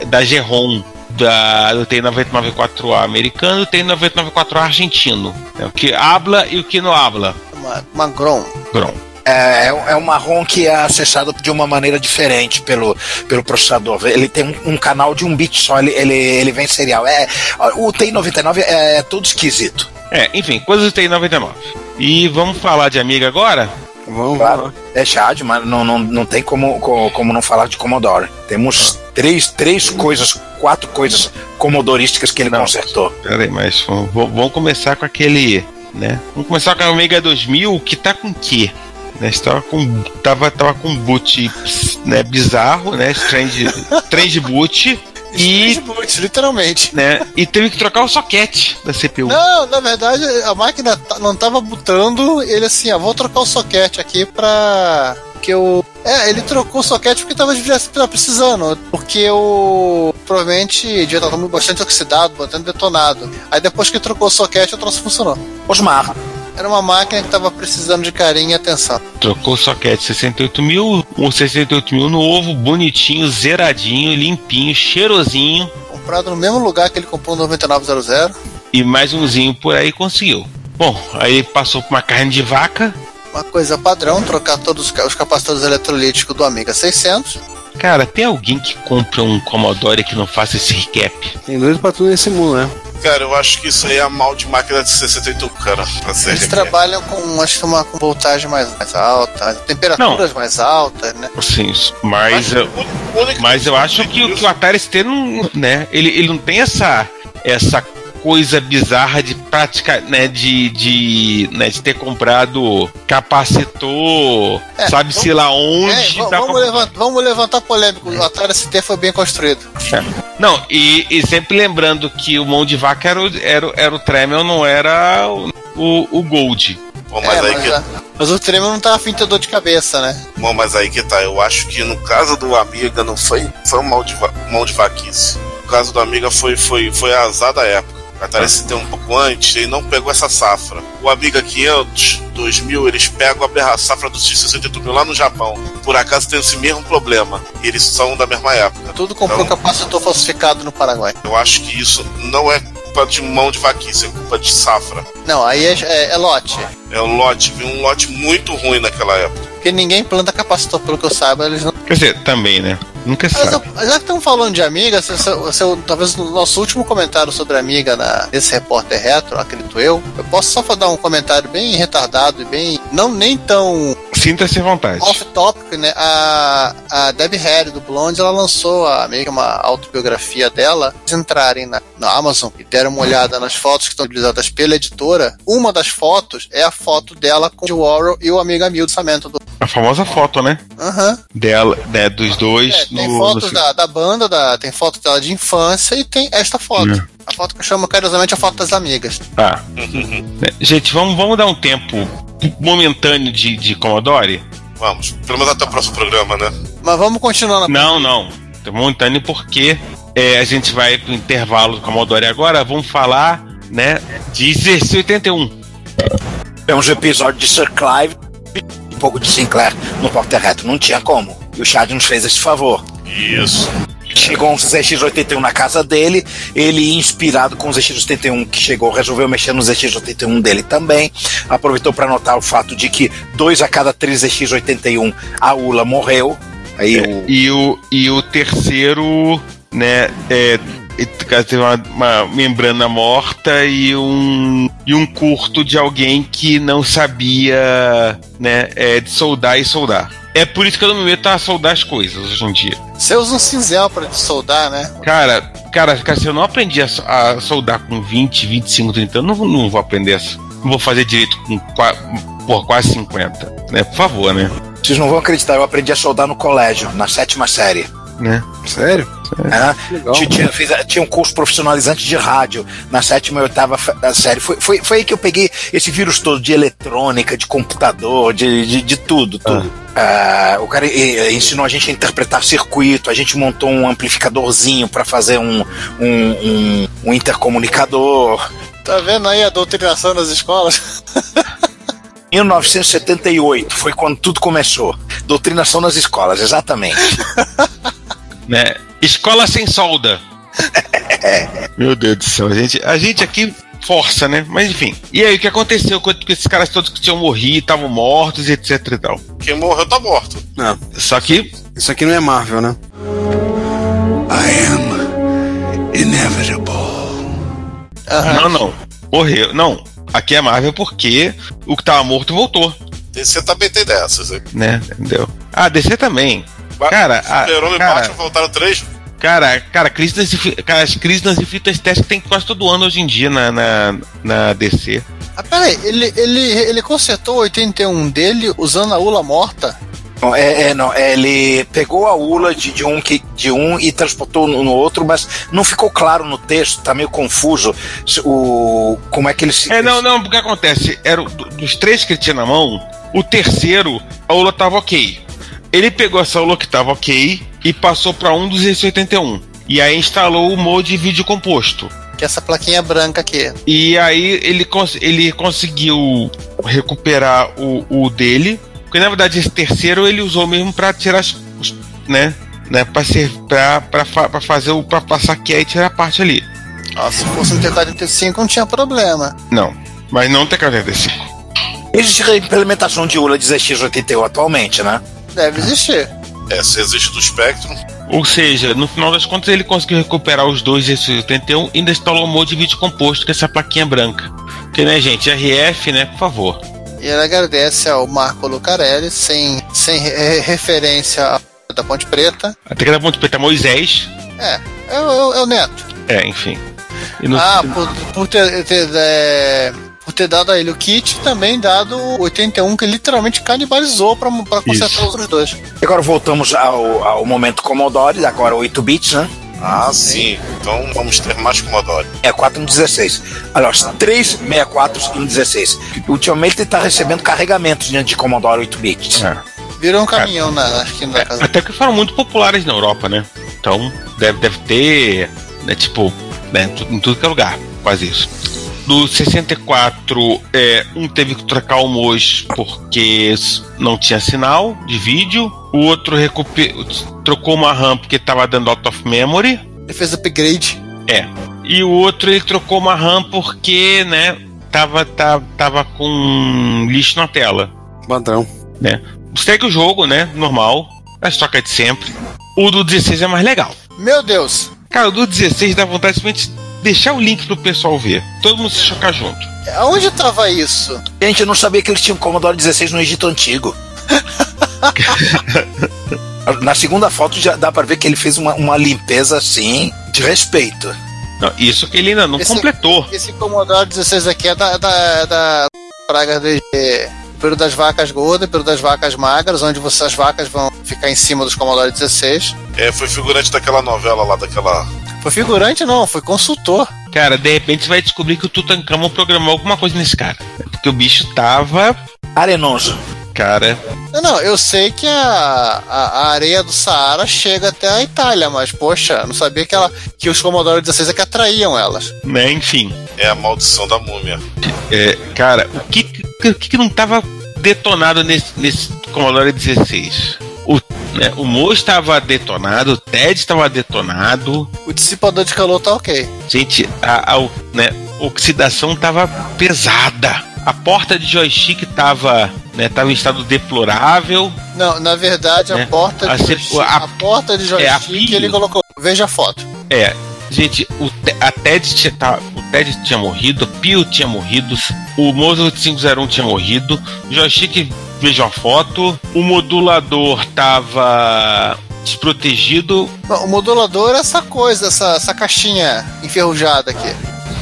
da Geron da, do TI-99 4A americano e o TI-99 4A argentino. né? O que habla e o que não habla. Uma, uma Grom. Grom. É, é um marrom que é acessado de uma maneira diferente pelo, pelo processador. Ele tem um, um canal de um bit só, ele, ele, ele vem serial. É, o TI-99 é, é todo esquisito. É, enfim, coisas do TI-99. E vamos falar de Amiga agora? Vamos Claro. lá. É Chad, mas não, não, não tem como, co- como não falar de Commodore. Temos três, três coisas, quatro coisas comodorísticas que ele Não. consertou. Peraí, mas vamos, começar com aquele, né? Vamos começar com a Amiga 2000, que tá com o quê? Né, estava com tava, tava com boot né, bizarro, né? Strange, strange boot e, Boot, literalmente. né, e teve que trocar o soquete da CPU. Não, na verdade, a máquina ta- não tava botando ele assim, ó, vou trocar o soquete aqui pra. Que eu. É, ele trocou o soquete porque tava, tava precisando. Porque o. Provavelmente devia estar bastante oxidado, bastante detonado. Aí depois que trocou o soquete, o troço funcionou. Osmar, Era uma máquina que tava precisando de carinho e atenção. Trocou o soquete 68 mil, um 68 mil novo, bonitinho, zeradinho, limpinho, cheirosinho Comprado no mesmo lugar que ele comprou o 9900. e mais umzinho por aí conseguiu. Bom, aí passou por uma carne de vaca. Uma coisa padrão, trocar todos os ca- os capacitores eletrolíticos do Amiga 600. Cara, tem alguém que compra um Commodore que não faça esse recap? Tem dois pra tudo nesse mundo, né? Cara, eu acho que isso aí é mal de máquina de 68, cara. Pra ser Eles trabalham com, acho que uma com voltagem mais, mais alta, temperaturas mais altas, né? Sim, mas eu, O único mas eu acho que, o- que o Atari ST não, né, ele, ele não tem essa essa coisa bizarra de prática, né, de, de, né, de ter comprado capacitor, É, sabe-se lá É, onde. dá vamos, pra- levantar, vamos levantar polêmico. O Atari ST foi bem construído. É. Não, e, e sempre lembrando que o mão de vaca era o, era, o- era o Tremel, não era o, o, o Gold. Bom, mas, é, aí mas, que, a- mas o Tremor não tava afim de ter dor de cabeça, né? bom, mas aí que tá. Eu acho que no caso do Amiga não foi, foi um mal de, va- mão de vaquice. No caso do Amiga foi, foi, foi azar da época. A Atari ST um pouco antes, ele não pegou essa safra. O Amiga 500, 2000, eles pegam a berra- safra do X68 mil lá no Japão. Por acaso tem esse mesmo problema. E eles são da mesma época. Tudo comprou Então- capacitor falsificado no Paraguai. Eu acho que isso não é culpa de mão de vaquice, é culpa de safra. Não, aí é, é- é lote. É um lote, viu um lote muito ruim naquela época. Porque ninguém planta capacitor, pelo que eu saiba, eles não. Quer dizer, também, né? Nunca Mas sabe. eu- já que estamos falando de Amiga, se- se- se eu- talvez no nosso último comentário sobre Amiga na, nesse repórter retro, acredito eu, eu posso só dar um comentário bem retardado e bem. não nem tão Sinta-se à vontade. off-topic, né? A, a Debbie Harry do Blonde, ela lançou a, meio que uma autobiografia dela. Se entrarem na, na Amazon e derem uma olhada nas fotos que estão utilizadas pela editora, uma das fotos é a foto dela com o Warren e o Amiga Mil do lançamento do. A famosa foto, né? Aham. Dela, né, dos dois. É, tem no- fotos no- da, da banda, da, tem foto dela de infância e tem esta foto. É. A foto que eu chamo carinhosamente a foto das amigas. Ah. Né, Gente, vamos, vamos dar um tempo momentâneo de, de Commodore? Vamos, pelo menos até o próximo programa, né? Mas vamos continuar na. Não, não. Momentâneo porque é, a gente vai pro intervalo do Commodore agora. Vamos falar, né, de 1681. Temos o episódio de Sir Clive um pouco de Sinclair no Porta Reto. Não tinha como. E o Chad nos fez esse favor. Isso. Chegou um ZX81 na casa dele, ele, inspirado com o ZX81 que chegou, resolveu mexer no ZX81 dele também. Aproveitou para notar o fato de que dois a cada três ZX81 a ULA morreu. Aí o, E o, e o terceiro, né, é, e- teve uma, uma membrana morta e um, e um curto de alguém que não sabia, né, é, de soldar e soldar. É por isso que eu não me meto a soldar as coisas hoje em dia. Você usa um cinzel pra soldar, né? Cara, cara, cara, se eu não aprendi a, so- a soldar com 20, 25, 30 anos, eu não, não vou aprender essa. Não vou fazer direito com por quase 50. Né? Por favor, né? vocês não vão acreditar, eu aprendi a soldar no colégio, na sétima série. Né? Sério? É, Legal. tinha, tinha- fiz- tinha um curso profissionalizante de rádio na sétima e oitava série. Foi, foi, foi aí que eu peguei esse vírus todo de eletrônica, de computador, de, de, de tudo, tudo. Ah, o cara ensinou a gente a interpretar circuito, a gente montou um amplificadorzinho para fazer um, um, um, um intercomunicador. Tá vendo aí a doutrinação das escolas? 1978 foi quando tudo começou. Doutrinação nas escolas, exatamente. né? Escola sem solda. Meu Deus do céu, a gente, a gente aqui força, né? Mas enfim. E aí, o que aconteceu com esses caras todos que tinham morrido, estavam mortos, e etc e tal? Quem morreu tá morto. Não, Só que, isso aqui não é Marvel, né? não, não. Morreu. Não. Aqui é Marvel porque o que tava morto voltou, DC também tem dessas. né? né? Entendeu? Ah, DC também. Cara, Super-Homem e cara- Batman voltaram três. Cara, cara, crise cara, as crises nas infinitas testes tem quase todo ano hoje em dia na, na, na DC. Ah, peraí, ele, ele, ele consertou o 81 dele usando a ULA morta? Não, é, é, não, é, ele pegou a ULA de, de, um, que, de um e transportou no, no outro, mas não ficou claro no texto, tá meio confuso se- o, como é que ele se. É, não, não, porque acontece, era o- do- dos três que ele tinha na mão, o terceiro, a ULA tava ok. Ele pegou essa ULA que tava ok e passou pra um dos 81. E aí instalou o mode vídeo composto. Que é essa plaquinha branca aqui. E aí ele, cons- ele conseguiu recuperar o, o dele. Porque na verdade esse terceiro ele usou mesmo pra tirar as. os- né? né pra, ser, pra, pra, fa- pra fazer o. pra passar que e tirar a parte ali. Ó, se fosse um T45 não tinha problema. Não. Mas não tem 45. Existe a implementação de ULA de ZX81 atualmente, né? Deve existir. É, se existe do Spectrum. Ou seja, no final das contas ele conseguiu recuperar os dois desses 81 e ainda instalou o mode vídeo composto, que é essa plaquinha branca. Porque, né, gente, RF, né, por favor. E ele agradece ao Marco Lucarelli, sem, sem re- referência à da Ponte Preta. Até que da ponte preta Moisés. É, é, o- é o Neto. É, enfim. E no- Ah, por, por ter, ter, é, por ter dado a ele o kit, também dado o 81, que literalmente canibalizou pra, pra consertar Isso. os outros dois. E agora voltamos ao, ao momento Commodore, agora 8 bits, né? Ah, sim. Então vamos ter mais Commodore. 64 em 16. Aliás, três 64 em 16. Ultimamente ele está recebendo carregamentos diante de Commodore 8 bits. É. Virou um caminhão na, na esquina da casa. Até que foram muito populares na Europa, né? Então, deve, deve ter, né, tipo, né, em tudo que é lugar, quase isso. Do 64, é, um teve que trocar o MOS porque não tinha sinal de vídeo. O outro trocou uma RAM porque estava dando out of memory. Ele fez upgrade. É. E o outro ele trocou uma RAM porque, né, tava, tava, tava com lixo na tela Padrão. né? Segue o jogo, né? Normal. As trocas de sempre. o do 16 é mais legal. Meu Deus. Cara, o do 16 dá vontade de simplesmente deixar o link pro pessoal ver. Todo mundo se chocar junto. Aonde tava isso? Gente, eu não sabia que eles tinham Commodore 16 no Egito Antigo. Na segunda foto já dá pra ver que ele fez uma, uma limpeza assim de respeito. Não, isso que ele ainda não Esse- completou. Esse Commodore 16 aqui é da, da, da praga de período das vacas gordas, período das vacas magras, onde você, as vacas vão ficar em cima dos Commodore 16. É, foi figurante daquela novela lá, daquela. Foi figurante não, foi consultor. Cara, de repente você vai descobrir que o Tutankhamon programou alguma coisa nesse cara. Porque o bicho tava. Arenoso. Cara. Não, não, eu sei que a, a, a areia do Saara chega até a Itália, mas poxa, não sabia que, ela, que os Commodore 16 é que atraíam elas. Né, enfim. É a maldição da múmia. É, cara, o que, que, que não tava detonado nesse, nesse Commodore 16? O, né, o Mo estava detonado, o Ted estava detonado. O dissipador de calor tá ok. Gente, a, a né, oxidação tava pesada. A porta de joystick tava, né, tava em estado deplorável. Não, na verdade, a É. porta A joystick, a- a, porta de é, a joystick pilha. ele colocou. Veja a foto. É, gente, o, a Ted tinha, tá, o Ted tinha morrido, o Pio tinha morrido, o Mozart 501 tinha morrido, o joystick, veja a foto, o modulador tava desprotegido. Não, o modulador é essa coisa, essa, essa caixinha enferrujada aqui.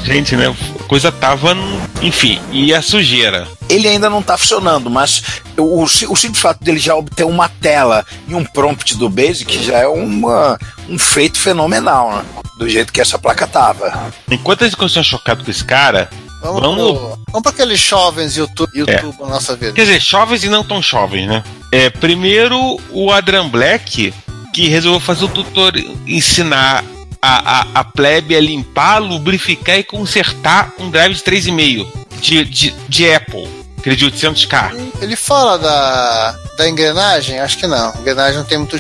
Gente, né, a coisa tava, enfim, e a sujeira. Ele ainda não tá funcionando, mas o, o, si- o simples fato dele já obter uma tela e um prompt do Basic já é uma, um feito fenomenal, né? Do jeito que essa placa tava. Enquanto eles continuam chocados com esse cara, Vamos, Vamos- pro- vamos pra aqueles jovens YouTube, YouTube na nossa vida. Quer dizer, jovens e não tão jovens, né? É, primeiro, o Adrian Black, que resolveu fazer o tutor ensinar a, a, a plebe a limpar, lubrificar e consertar um drive de 3,5 de, de, de Apple, aquele de 800k. Ele fala da, da engrenagem? Acho que não. Engrenagem não tem muito.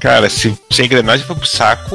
Cara, se, se a engrenagem foi pro saco,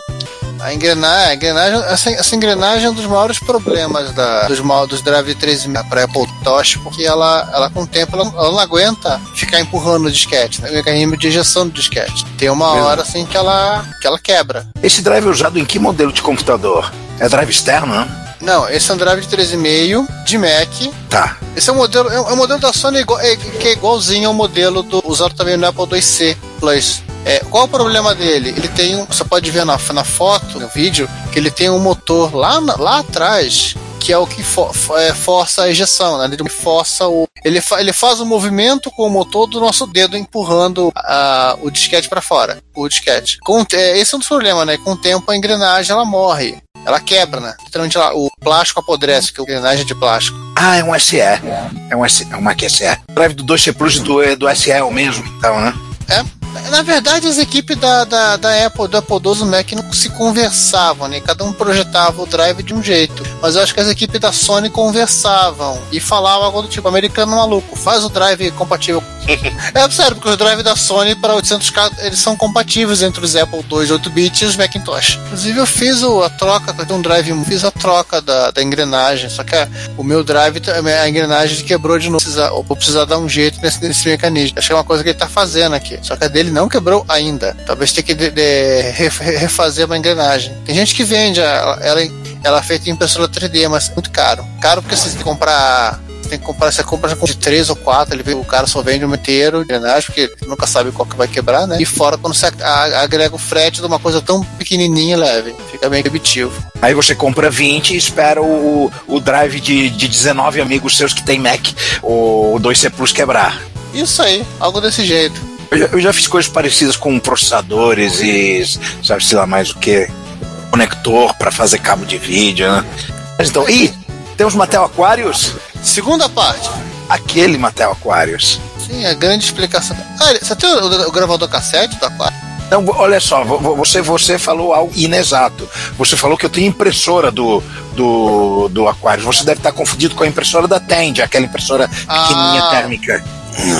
A engrenagem, a engrenagem essa, essa engrenagem é um dos maiores problemas da, dos, mal- dos Drive 3.5 para Apple Touch, porque ela, ela com o tempo ela, ela não aguenta ficar empurrando o disquete, né? o mecanismo de injeção do disquete. Tem uma hora assim que ela, que ela quebra. Esse drive é usado em que modelo de computador? É drive externo, né? Não, esse é um Drive de 3.5 de Mac. Tá. Esse é um modelo, é é um modelo da Sony igual- é- que é igualzinho ao modelo do, usado também no Apple IIc Plus. É, qual o problema dele? Ele tem um. Você pode ver na, na foto, no vídeo, que ele tem um motor lá, lá atrás, que é o que for- é, força a ejeção, né? Ele força o. Ele, fa- ele faz o movimento com o motor do nosso dedo empurrando a- o disquete para fora. O disquete. Com, é, esse é um dos problemas, né? Com o tempo a engrenagem ela morre. Ela quebra, né? Literalmente ela- o plástico apodrece, que a engrenagem é de plástico. Ah, é um SE. É um, SE, é um Mac SE. O drive do 2C Plus do, do SE é o mesmo, então, né? É. Na verdade, as equipes da, da, da Apple, do Apple II do Mac não se conversavam, né? Cada um projetava o drive de um jeito. Mas eu acho que as equipes da Sony conversavam e falavam algo do tipo, americano maluco, faz o drive compatível. é sério, porque os drives da Sony para 800K, eles são compatíveis entre os Apple II 8-bit e os Macintosh. Inclusive, eu fiz o- a troca de um drive, fiz a troca da, da engrenagem, só que a- o meu drive, a engrenagem quebrou de novo. Precisa, eu vou precisar dar um jeito nesse, nesse mecanismo. Acho que é uma coisa que ele tá fazendo aqui. Só que a dele não quebrou ainda. Talvez tenha que de- de- ref- refazer uma engrenagem. Tem gente que vende ela, ela, ela é feita em impressora 3D, mas é muito caro. Caro porque você tem que comprar. Você tem que comprar, você compra de três ou quatro, ele o cara só vende um inteiro de engrenagem, porque nunca sabe qual que vai quebrar, né? E fora quando você a- agrega o frete de uma coisa tão pequenininha e leve. Fica bem proibitivo. Aí você compra 20 e espera o, o drive de, de 19 amigos seus que tem Mac, o 2C Plus quebrar. Isso aí, algo desse jeito. Eu já, eu já fiz coisas parecidas com processadores e sabe sei lá mais o que, conector para fazer cabo de vídeo, né? Mas então, ih, tem os Mattel Aquarius? Segunda parte. Aquele Mattel Aquarius. Sim, a grande explicação. Ah, você tem o, o gravador cassete do Aquário? Não, olha só, vo- vo- você, você falou algo inexato. Você falou que eu tenho impressora do, do, do Aquarius. Você deve estar confundido com a impressora da Tend, aquela impressora pequenininha Ah. térmica.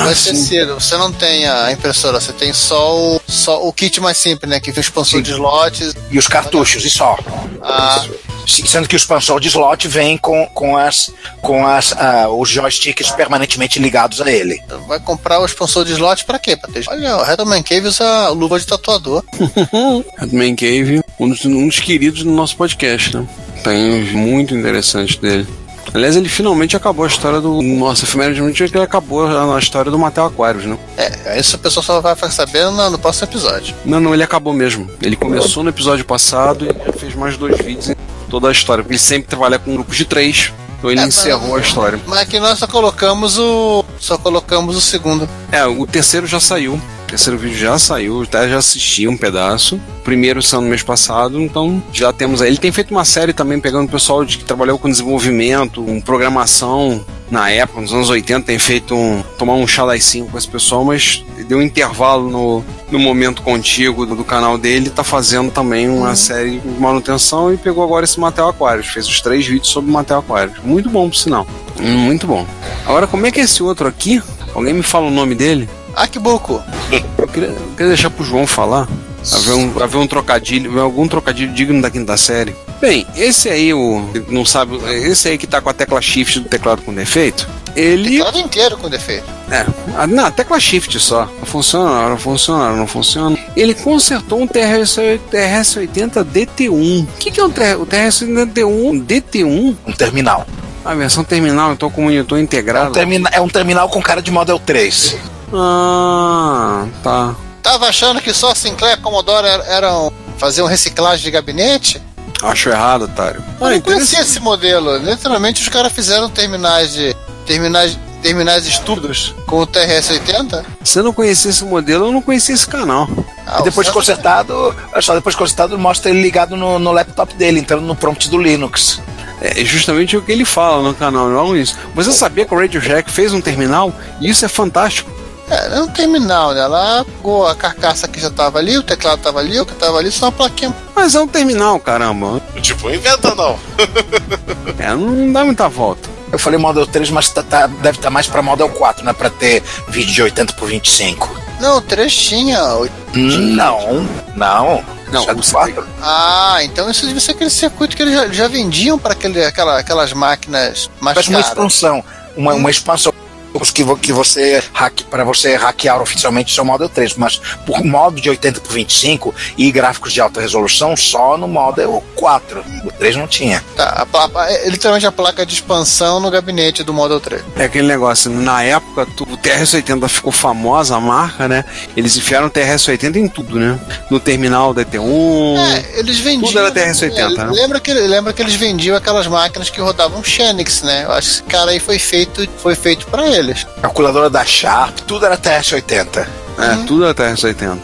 Vai ser cedo. Você não tem a impressora, você tem só o, só o kit mais simples, né? Que vem o expansor de slots. E os cartuchos, e só. Ah, Se- Sendo que o expansor de slot vem com, com, as, com as, ah, os joysticks permanentemente ligados a ele. vai comprar o expansor de slot pra quê? Ter... Olha, o Retroman Cave usa luva de tatuador. Redman Cave, um dos, um dos queridos do nosso podcast, né? Tem uns muito interessantes dele. Aliás, ele finalmente acabou a história do. Nossa, efemeridamente ele acabou a história do Matheus Aquarius, né? É, isso a pessoa só vai sabendo no, no próximo episódio. Não, não, ele acabou mesmo. Ele começou no episódio passado e já fez mais dois vídeos em toda a história. Porque ele sempre trabalha com grupos de três. Então ele É, encerrou a história. Mas aqui nós só colocamos o. Só colocamos o segundo. É, o terceiro já saiu. Terceiro vídeo já saiu, até já assisti um pedaço. O primeiro saiu no mês passado, então já temos aí. Ele tem feito uma série também pegando o pessoal de que trabalhou com desenvolvimento, com programação na época, nos anos 80, tem feito um. tomar um chá das 5 com esse pessoal, mas deu um intervalo no, no momento contigo do, do canal dele, tá fazendo também uma série de manutenção e pegou agora esse Matel Aquarius. Fez os três vídeos sobre o Matel Aquarius. Muito bom, por sinal. Muito bom. Agora, como é que é esse outro aqui? Alguém me fala o nome dele? Akibuko. Eu queria, eu queria deixar pro João falar. Haver um, haver um trocadilho, algum trocadilho digno da quinta série. Bem, esse aí, o. Não sabe. Esse aí que tá com a tecla shift do teclado com defeito. Ele. Teclado inteiro com defeito. É, a- não, a tecla shift só. Não funciona, não funciona, não funciona. Ele consertou um TRS, TRS-80 DT1. O que, que é um TR, o TRS-80 DT1? DT1? Um terminal. A versão terminal, então com monitor É um, integrado. termina- é um terminal com cara de Model 3. Ah, tá. Tava achando que só Sinclair e Commodore er- eram. faziam reciclagem de gabinete? Acho errado, otário. Eu Ah, não conhecia esse modelo. Literalmente os caras fizeram terminais de. terminais. terminais estúpidos com o TRS-80. Se eu não conhecia esse modelo, eu não conhecia esse canal. Ah, E depois de consertado, só, depois de consertado, mostra ele ligado no, no laptop dele, entrando no prompt do Linux. É justamente o que ele fala no canal, não é isso. Você sabia que o Radio Shack fez um terminal? E isso é fantástico. É, é um terminal, né? Lá pegou a carcaça que já tava ali, o teclado tava ali, o que tava ali, só uma plaquinha. Mas é um terminal, caramba. Tipo, inventa não. É, não dá muita volta. Eu falei Model 3, mas tá- tá- deve estar mais pra Model 4, né? Pra ter vídeo de 80 por 25. Não, o 3 tinha. o- Não, não. Não, é do o 4. Ah, então isso devia ser aquele circuito que eles já, já vendiam para aquela, aquelas máquinas mais Parece uma caras. expansão. Uma, uma expansão que, vo- que você para você hackear oficialmente seu Model 3, mas por modo de 80 por 25 e gráficos de alta resolução só no Model 4. O 3 não tinha. Tá, a pla- é literalmente a placa de expansão no gabinete do Model 3. É aquele negócio, na época tu- o TRS-80 ficou famosa, a marca, né? Eles enfiaram o TRS-80 em tudo, né? No terminal da T1. É, eles vendiam. Tudo era TRS-80, é, né? lembra, que, lembra que eles vendiam aquelas máquinas que rodavam Xenix, né? Eu acho que esse cara aí foi feito, foi feito para eles. Calculadora da Sharp, tudo era TS-80. É, tudo era TRS-80.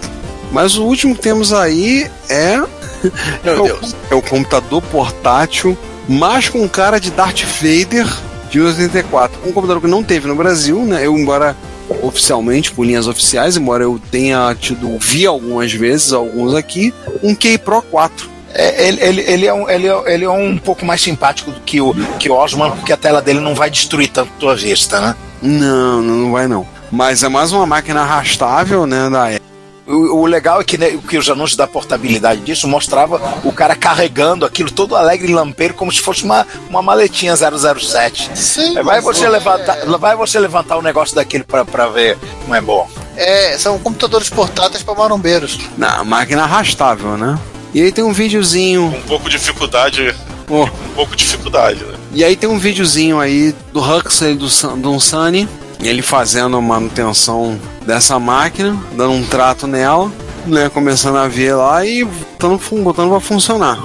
Mas o último que temos aí é. Meu é, o, Deus. é o computador portátil, mas com cara de Darth Vader de 84. Um computador que não teve no Brasil, né? Eu, embora oficialmente, por linhas oficiais, embora eu tenha tido, vi algumas vezes, alguns aqui, um Key Pro 4. É, ele, ele, ele, é um, ele, é, ele é um pouco mais simpático do que o, que o Osman, porque a tela dele não vai destruir tanto tua vista, né? Não, não, não vai não. Mas é mais uma máquina arrastável, né, da época. O, o legal é que, né, que os anúncios da portabilidade disso mostrava o cara carregando aquilo todo alegre e lampeiro como se fosse uma, uma maletinha 007. Sim, É, Vai você, é- levantar, vai você levantar o negócio daquele pra, pra ver como é bom. É, são computadores portáteis para marombeiros. Na máquina arrastável, né? E aí tem um videozinho. Um pouco de dificuldade. ó, Um pouco de dificuldade, né? E aí tem um videozinho aí do Huxley do, do Sunny, ele fazendo a manutenção dessa máquina, dando um trato nela, né? Começando a ver lá e botando, botando pra funcionar.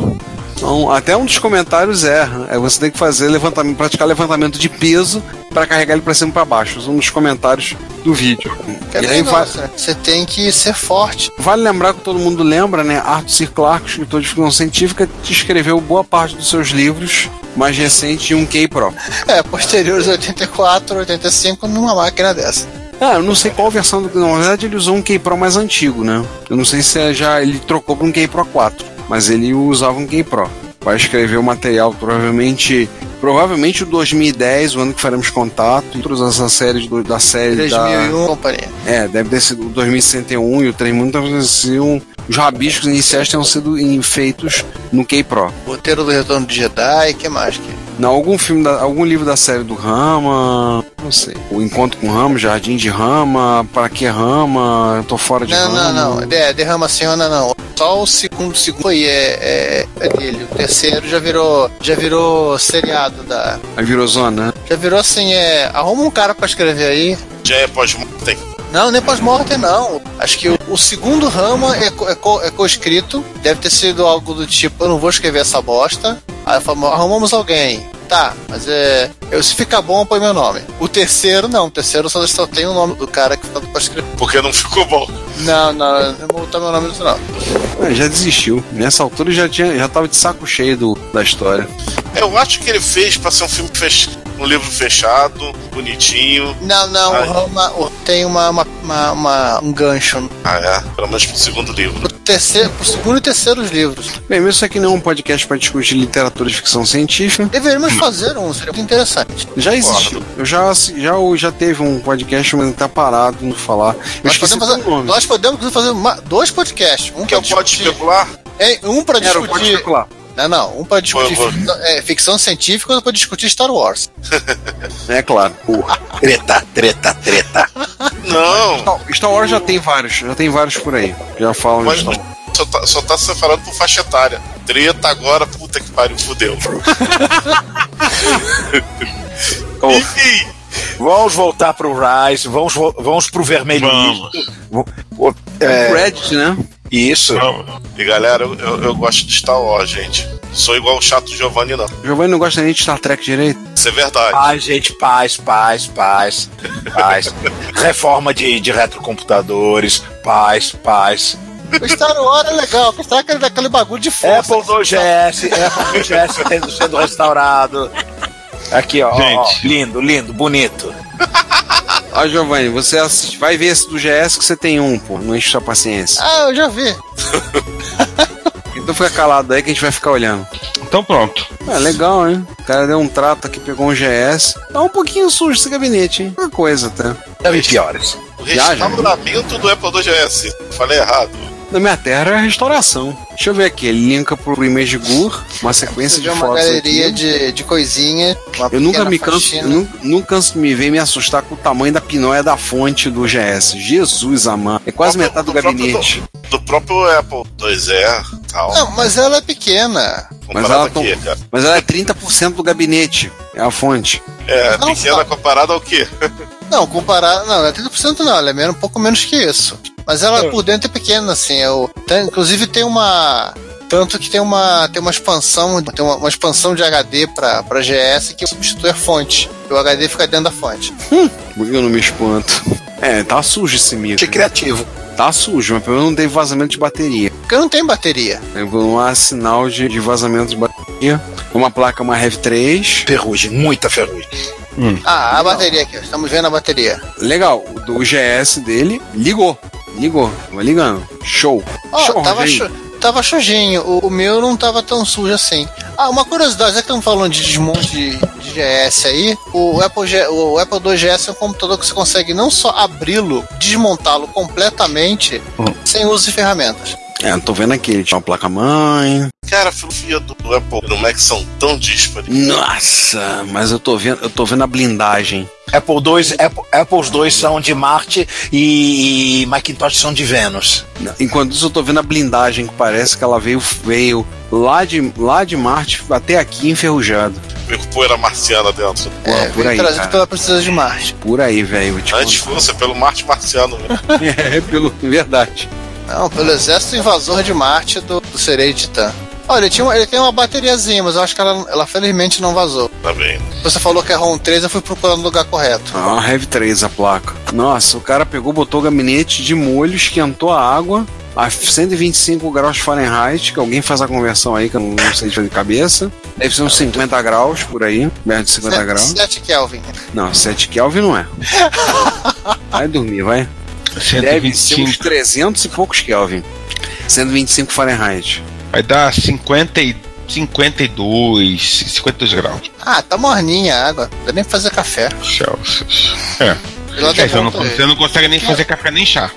Então, até um dos comentários é, é você tem que fazer levantamento, praticar levantamento de peso para carregar ele para cima e para baixo. Um dos comentários do vídeo. É e aí vai? Você tem que ser forte. Vale lembrar que todo mundo lembra, né? Arthur C. Clarke, escritor de ficção científica, escreveu boa parte dos seus livros mais recentes em um K Pro. É, posteriores 84, 85 numa máquina dessa. Ah, eu não sei qual versão do. Na verdade, ele usou um K Pro mais antigo, né? Eu não sei se é já ele trocou para um K Pro 4, mas ele usava um K Pro. Vai escrever o material, provavelmente Provavelmente o 2010, o ano que faremos contato, e todas essas séries do- da série 2001, da. companhia. É, deve ter sido o 2061 e o 3 Mundo talvez tenham sido. Os rabiscos iniciais tenham sido feitos no K-Pro. Roteiro do Retorno de Jedi, que mais que? Não, algum filme, da, algum livro da série do Rama, não sei. O Encontro com Rama, Jardim de Rama, Para que Rama, Eu Tô Fora de Não, Rama. não, não. De, derrama Senhora não. Só o segundo, segundo foi é, é, é dele. O terceiro já virou, já virou seriado da. Aí virou zona, né? Já virou assim, é. Arruma um cara pra escrever aí. Já é pós-mortem. Não, nem pós-mortem não. Acho que o, o segundo rama é, co- é, co- é co-escrito. Deve ter sido algo do tipo, eu não vou escrever essa bosta. Aí falamos, arrumamos alguém. Tá, mas é. Eu, se ficar bom, põe meu nome. O terceiro, não. O terceiro só, só tem o nome do cara que tá pra escrever. Porque não ficou bom. Não, não, eu não vou botar meu nome nisso, não. É, já desistiu. Nessa altura já, tinha, já tava de saco cheio do, da história. Eu acho que ele fez pra ser um filme fech... um livro fechado, bonitinho. Não, não, Ai. o Rama o- tem uma, uma, uma- uma- um gancho. Ah, é? Pelo menos pro segundo livro. Terceiro, pro segundo e terceiro livros. Bem, mesmo isso aqui não é um podcast para discutir literatura de ficção científica. Deveríamos fazer um, seria muito interessante. Já existiu. Eu já, já, já teve um podcast, mas tá parado no falar. Nós podemos, fazer, nós podemos fazer uma- dois podcasts. Um Que é o pode discutir- especular? É, um pra Era o Pode discutir. Especular. Não, não. Um pra discutir Vou- vou. ficção, é, ficção científica e outro pra discutir Star Wars. É claro. Porra, treta, treta, treta. Não. Star- Star Wars já tem vários, já tem vários por aí. Já falam de Mas Star Wars. só tá, só tá separado por faixa etária. Treta agora, puta que pariu, fudeu. Oh, Enfim, vamos voltar pro Rise, vamos, vo- vamos pro vermelho. Vamos. É, É, Reddit, né? Isso. Vamos. e galera, eu, eu, eu gosto de Star Wars, gente. Sou igual o chato Giovanni, não. Giovanni não gosta nem de Star Trek direito. Isso é verdade. Paz, gente, paz, paz, paz, paz. Reforma de, de retrocomputadores, paz, paz. O Star Wars é legal, porque Star aquele, aquele bagulho de força. Apple 2GS, Apple 2GS tendo, sendo restaurado. Aqui, ó, ó, ó, Gente. lindo, lindo, bonito. Ó, Giovanni, você assiste, vai ver esse do GS que você tem um, pô. Não enche sua paciência. Ah, eu já vi. Então fica calado aí que a gente vai ficar olhando. Então pronto. É legal, hein? O cara deu um trato aqui, pegou um GS. Tá um pouquinho sujo esse gabinete, hein? Uma coisa até. Vi piores. O restauramento do Apple 2GS. Falei errado. Na minha terra é restauração. Deixa eu ver aqui. Linka pro Image Gur, uma sequência de vê uma fotos. galeria aqui. de, de coisinha. uma Eu nunca me canso, nu- nunca canso de me ver me assustar com o tamanho da pinóia da fonte do GS. Jesus amado. É quase Próprio- metade do próprio- gabinete. Do próprio Apple 2E tal. Não, mas ela é pequena. Mas ela, aqui, mas ela é 30% do gabinete. É a fonte. É, Não, pequena não. comparada ao quê? Não, comparado. Não, não é 30% não, ela é menos, um pouco menos que isso. Mas ela por dentro é pequena, assim. Eu, tem- inclusive tem uma. Tanto que tem uma, tem uma expansão, tem uma, uma expansão de HD pra, pra GS que substitui a fonte. O HD fica dentro da fonte. Por que eu não me espanto? É, tá sujo esse micro. Achei criativo. Tá sujo, mas pelo menos não teve vazamento de bateria. Porque não tem bateria. Não há sinal de, de vazamento de bateria. Uma placa, uma Rev 3. Ferrugem, muita ferrugem. Ah, a bateria aqui, ó. estamos vendo a bateria. Legal, o do GS dele ligou. Ligou, vai ligando. Show. Ó, Show, tava, chu- tava sujinho. O, o meu não tava tão sujo assim. Ah, uma curiosidade, já que estamos falando de desmonte de, de GS aí, o Apple, G- o Apple 2GS é um computador que você consegue não só abri-lo, desmontá-lo completamente, sem uso de ferramentas. É, tô vendo aqui, ele tinha uma placa-mãe. Cara, a filosofia do Apple do Mac são tão díspares. Nossa, mas eu tô vendo, eu tô vendo a blindagem. Apple II, Apple, Apples 2 são de Marte e Macintosh são de Vênus. Enquanto isso, eu tô vendo a blindagem, que parece que ela veio, veio lá, de, lá de Marte até aqui enferrujado. Veio com poeira marciana dentro. Pô, É, por aí, trazido cara. pela Princesa de Marte. Por aí, velho. Antes contar. fosse pelo Marte marciano. né? É, pelo, verdade. Não, pelo exército invasor de Marte do, do Sereio Titã. Olha, ele, tinha ele tem uma bateriazinha, mas eu acho que ela, ela felizmente não vazou. Tá bem. Você falou que é ROM 3, eu fui procurando o lugar correto. Ah, uma Rev 3 a placa. Nossa, o cara pegou, botou o gabinete de molho, esquentou a água a 125 graus Fahrenheit, que alguém faz a conversão aí, que eu não, não sei de fazer de cabeça. Deve ser uns 50 graus por aí, perto de 50 Sete- graus. 7 Kelvin. Não, 7 Kelvin não é. Vai dormir, vai. Deve ser uns 300 e poucos Kelvin. 125 Fahrenheit. Vai dar 50 e 52, 52 graus Ah, tá morninha a água. Não dá nem pra fazer café. Celsius. É. É, você, não, você não consegue nem fazer café nem chá.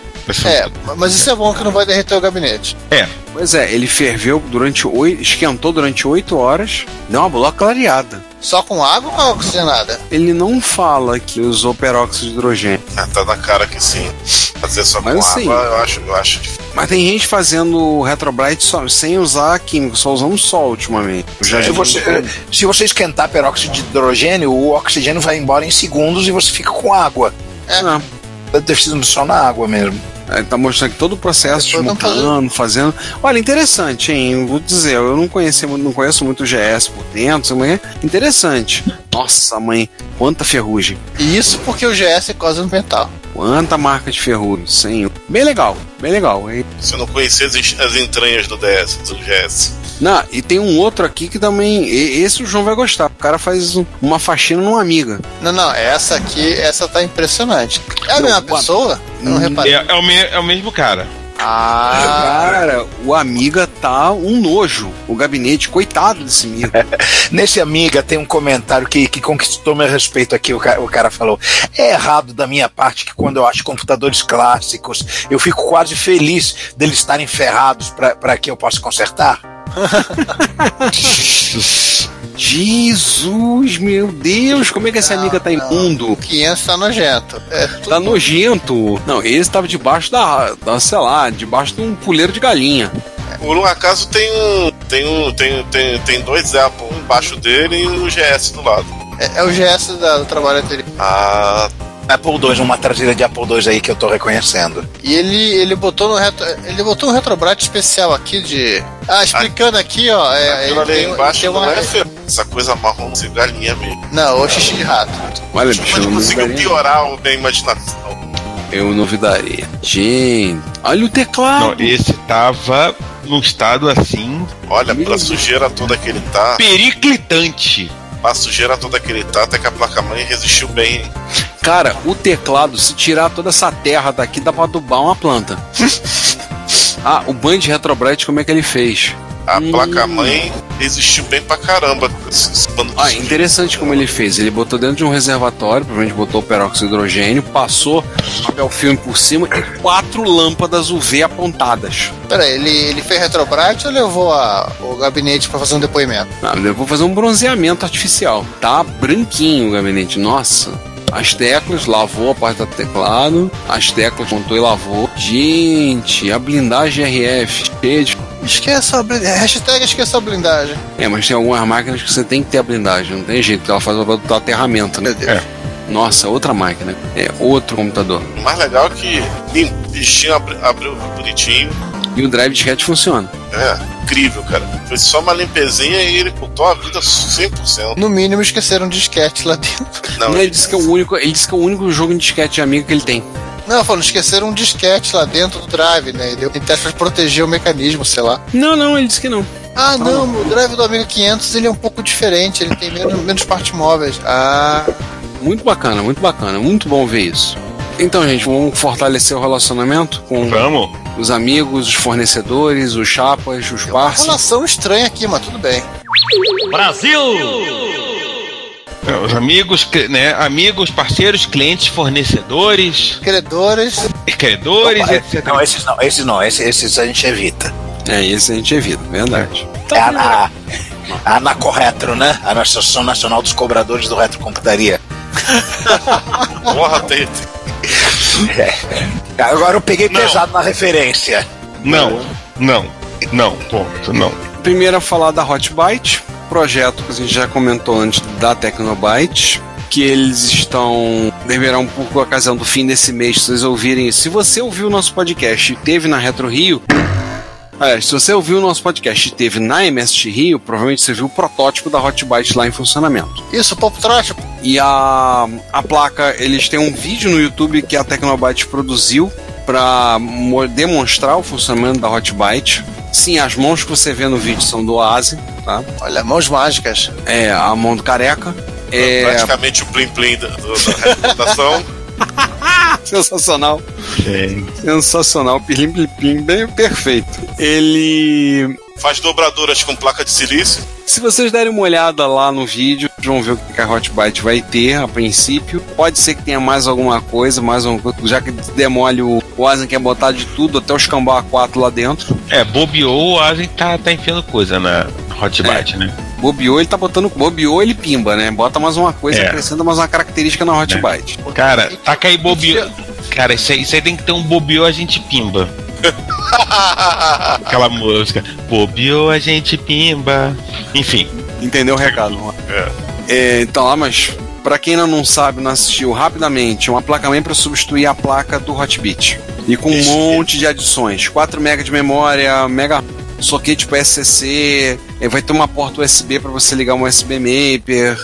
É, mas isso é bom que não vai derreter o gabinete. É. Pois é, ele ferveu durante oito. esquentou durante 8 horas, deu uma boa clareada. Só com água ou oxigenada? Ele não fala que usou peróxido de hidrogênio. Ah, tá na cara que sim. Fazer só Mas com assim- água, eu acho, eu acho difícil. Mas tem gente fazendo Retrobrite só, sem usar químico, só usando sol ultimamente. Eu já Se você, se você esquentar peróxido de hidrogênio, o oxigênio vai embora em segundos e você fica com água. Ah, Deve ter sido só na água mesmo. Ele tá mostrando que todo o processo vamos desmontando, fazendo. Olha, interessante, hein? Eu Vou dizer, eu não conheci, não conheço muito o GS por dentro, mas é interessante. Nossa, mãe, quanta ferrugem. E isso porque o GS é quase um metal. Quanta marca de ferrugem, senhor. Bem legal, bem legal. E, Se eu não conhecer as, as entranhas do DS, do GS. não, e tem um outro aqui que também. Esse o João vai gostar. O cara faz um- uma faxina numa amiga. Não, não, essa aqui, essa tá impressionante. É a mesma pessoa? Eu não Hum, reparei. É, é o me- é o mesmo cara. Ah, Cara, o Amiga tá um nojo. O gabinete, coitado desse amigo. Nesse Amiga tem um comentário que, que conquistou meu respeito aqui. O cara, o cara falou: É errado da minha parte que quando eu acho computadores clássicos, eu fico quase feliz deles estarem ferrados para que eu possa consertar. Jesus, meu Deus, como é que essa amiga tá imundo? 500 tá nojento. É Tá nojento. Não, esse tava debaixo da, da, sei lá, debaixo de um puleiro de galinha. Por um acaso tem um. Tem um. Tem, tem, tem dois Apple embaixo dele e o GS do lado. É, é o GS da- do trabalho anterior. Ah, Apple II, uma traseira de Apple II aí que eu tô reconhecendo. E ele, ele botou no retro, ele botou um retrobrite especial aqui de. Ah, explicando aqui, ó. É, ele ali tem, embaixo tem não uma. é fe- essa coisa marrom de galinha mesmo. Não, o xixi de rato. Olha, bicho, não conseguiu piorar a minha imaginação. Eu não duvidaria. Gente, olha o teclado. Não, esse tava num estado assim Olha, pra sujeira toda que ele tá, periclitante. pra sujeira toda que ele tá, até que a placa-mãe resistiu bem. Cara, o teclado, se tirar toda essa terra daqui, dá pra adubar uma planta. ah, o Band Retrobrite, como é que ele fez? A Hum. placa-mãe resistiu bem pra caramba. Ah, interessante como ele fez. Ele botou dentro de um reservatório, provavelmente botou peróxido de hidrogênio, passou papel filme por cima e quatro lâmpadas UV apontadas. Peraí, ele, ele fez retrobrite ou levou a- o gabinete pra fazer um depoimento? Ah, eu vou fazer um bronzeamento artificial. Tá branquinho o gabinete. Nossa. As teclas, lavou a parte do teclado. As teclas montou e lavou. Gente, a blindagem RF cheia de. Esqueça a blindagem. Hashtag esqueça a blindagem. É, mas tem algumas máquinas que você tem que ter a blindagem. Não tem jeito, ela faz o do aterramento, né? Deus. Nossa, outra máquina. É, outro computador. O mais legal é que bichinho abri- abriu bonitinho. E o drive disquete funciona. É, incrível, cara. Foi só uma limpezinha e ele botou a vida 100%. No mínimo esqueceram um disquete lá dentro. Não, ele disse que é o único, ele disse que é o único jogo em disquete amigo que ele tem. Não, falando, esqueceram um disquete lá dentro do drive, né? Pra proteger o mecanismo, sei lá. Não, não, ele disse que não. Ah, não, o drive do Amiga 500 ele é um pouco diferente, ele tem menos, menos partes móveis. Ah, Muito bacana, muito bacana, muito bom ver isso. Então, gente, vamos fortalecer o relacionamento com Vamos. Os amigos, os fornecedores, os chapas, os uma parceiros. relação estranha aqui, mas tudo bem. É, Os amigos, né? Amigos, parceiros, clientes, fornecedores, Credores, credores, Não, etc. não, esses não, esses não, esses, esses a gente evita. É, esse a gente evita, verdade. É a, a, a Anacorretro, né? A Associação Nacional dos Cobradores do Retrocomputaria. porra, tem. É. Agora eu peguei Não. pesado na referência. Não, não, não, ponto, não. Primeiro a falar da Hotbyte, projeto que a gente já comentou antes da Tecnobyte, que eles estão deverá um pouco a ocasião do fim desse mês, se vocês ouvirem. Se você ouviu o nosso podcast e teve na Retro Rio, Aliás, se você ouviu o nosso podcast e teve na MST Rio, provavelmente você viu o protótipo da Hotbyte lá em funcionamento. isso, Pop Trot, E a, a placa, eles têm um vídeo no YouTube que a Tecnobyte produziu para demonstrar o funcionamento da Hotbyte. Sim, as mãos que você vê no vídeo são do Oase, tá? olha, mãos mágicas. É a mão do careca. É Praticamente o plim-plim da, do- da sensacional. Sensacional, pilim plim plim, bem perfeito. Ele faz dobraduras com placa de silício. Se vocês derem uma olhada lá no vídeo, vão ver o que a Hot Byte vai ter a princípio. Pode ser que tenha mais alguma coisa, mais um, já que demole o, o Asen quer botar de tudo, até os Cambau A4 lá dentro. É, bobeou, o Asen tá, tá enfiando coisa na Hot Byte, né? Bobeou, ele tá botando. Bobeou, ele pimba, né? Bota mais uma coisa, É. acrescenta mais uma característica na Hot É. Byte. Cara, taca aí bobeou. Cara, isso aí, isso aí tem que ter um bobeou, a gente pimba. Aquela música. Bobeou, a gente pimba. Enfim. Entendeu o recado? Juan? É, então lá, mas pra quem ainda não sabe, não assistiu rapidamente, uma placa-mãe para substituir a placa do Hotbit. E com um monte de adições. 4 MB de memória, mega soquete para SCC, é, vai ter uma porta USB para você ligar um USB Maper.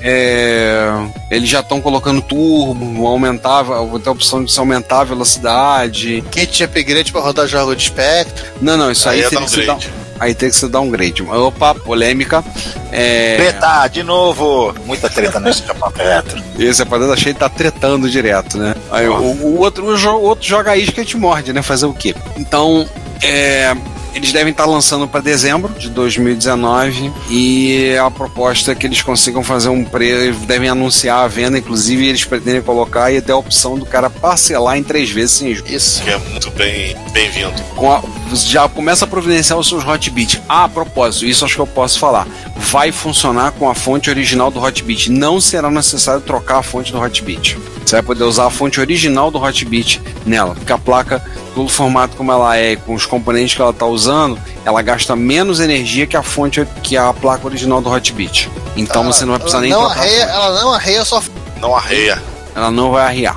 É, eles já estão colocando turbo, aumentar, vai ter a opção de se aumentar a velocidade. Kit de upgrade pra rodar jogo de espectro. Não, não, isso aí, Aí é teria que ser downgrade. aí tem que ser downgrade. Opa, polêmica. É, Treta, de novo! Muita treta nesse repórter retro. Esse rapaziada cheio tá tretando direto, né? Aí o, o outro, o, outro joga a isca e te morde, né? Fazer o quê? Então, é, eles devem estar lançando para dezembro de 2019 e a proposta é que eles consigam fazer um preço, devem anunciar a venda, inclusive eles pretendem colocar e ter a opção do cara parcelar em três vezes sem juros. Isso. Que é muito bem, bem-vindo. Com a- já começa a providenciar os seus Hotbit. Ah, a propósito, isso acho que eu posso falar. Vai funcionar com a fonte original do Hotbit. Não será necessário trocar a fonte do Hotbit. Você vai poder usar a fonte original do Hotbit nela, porque a placa, pelo formato como ela é, e com os componentes que ela está usando, ela gasta menos energia que a fonte que a placa original do Hotbit. Então você não vai precisar ela nem não arreia, ela não arreia só. Não arreia. Ela não vai arriar.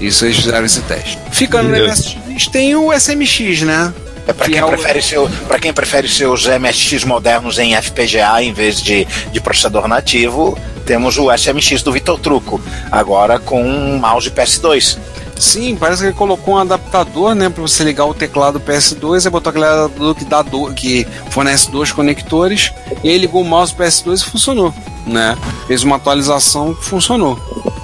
Isso eles fizeram esse teste. Ficando no. MSX, tem o SMX, né? É para Que quem, é o- prefere seu, quem prefere seus MSX modernos em FPGA em vez de, de processador nativo, temos o SMX do Vitor Truco, agora com um mouse PS2. Sim, parece que ele colocou um adaptador, né, para você ligar o teclado PS2, aí botou aquele adaptador que dá do, que fornece dois conectores, e aí ligou o mouse PS2 e funcionou, né? Fez uma atualização que funcionou.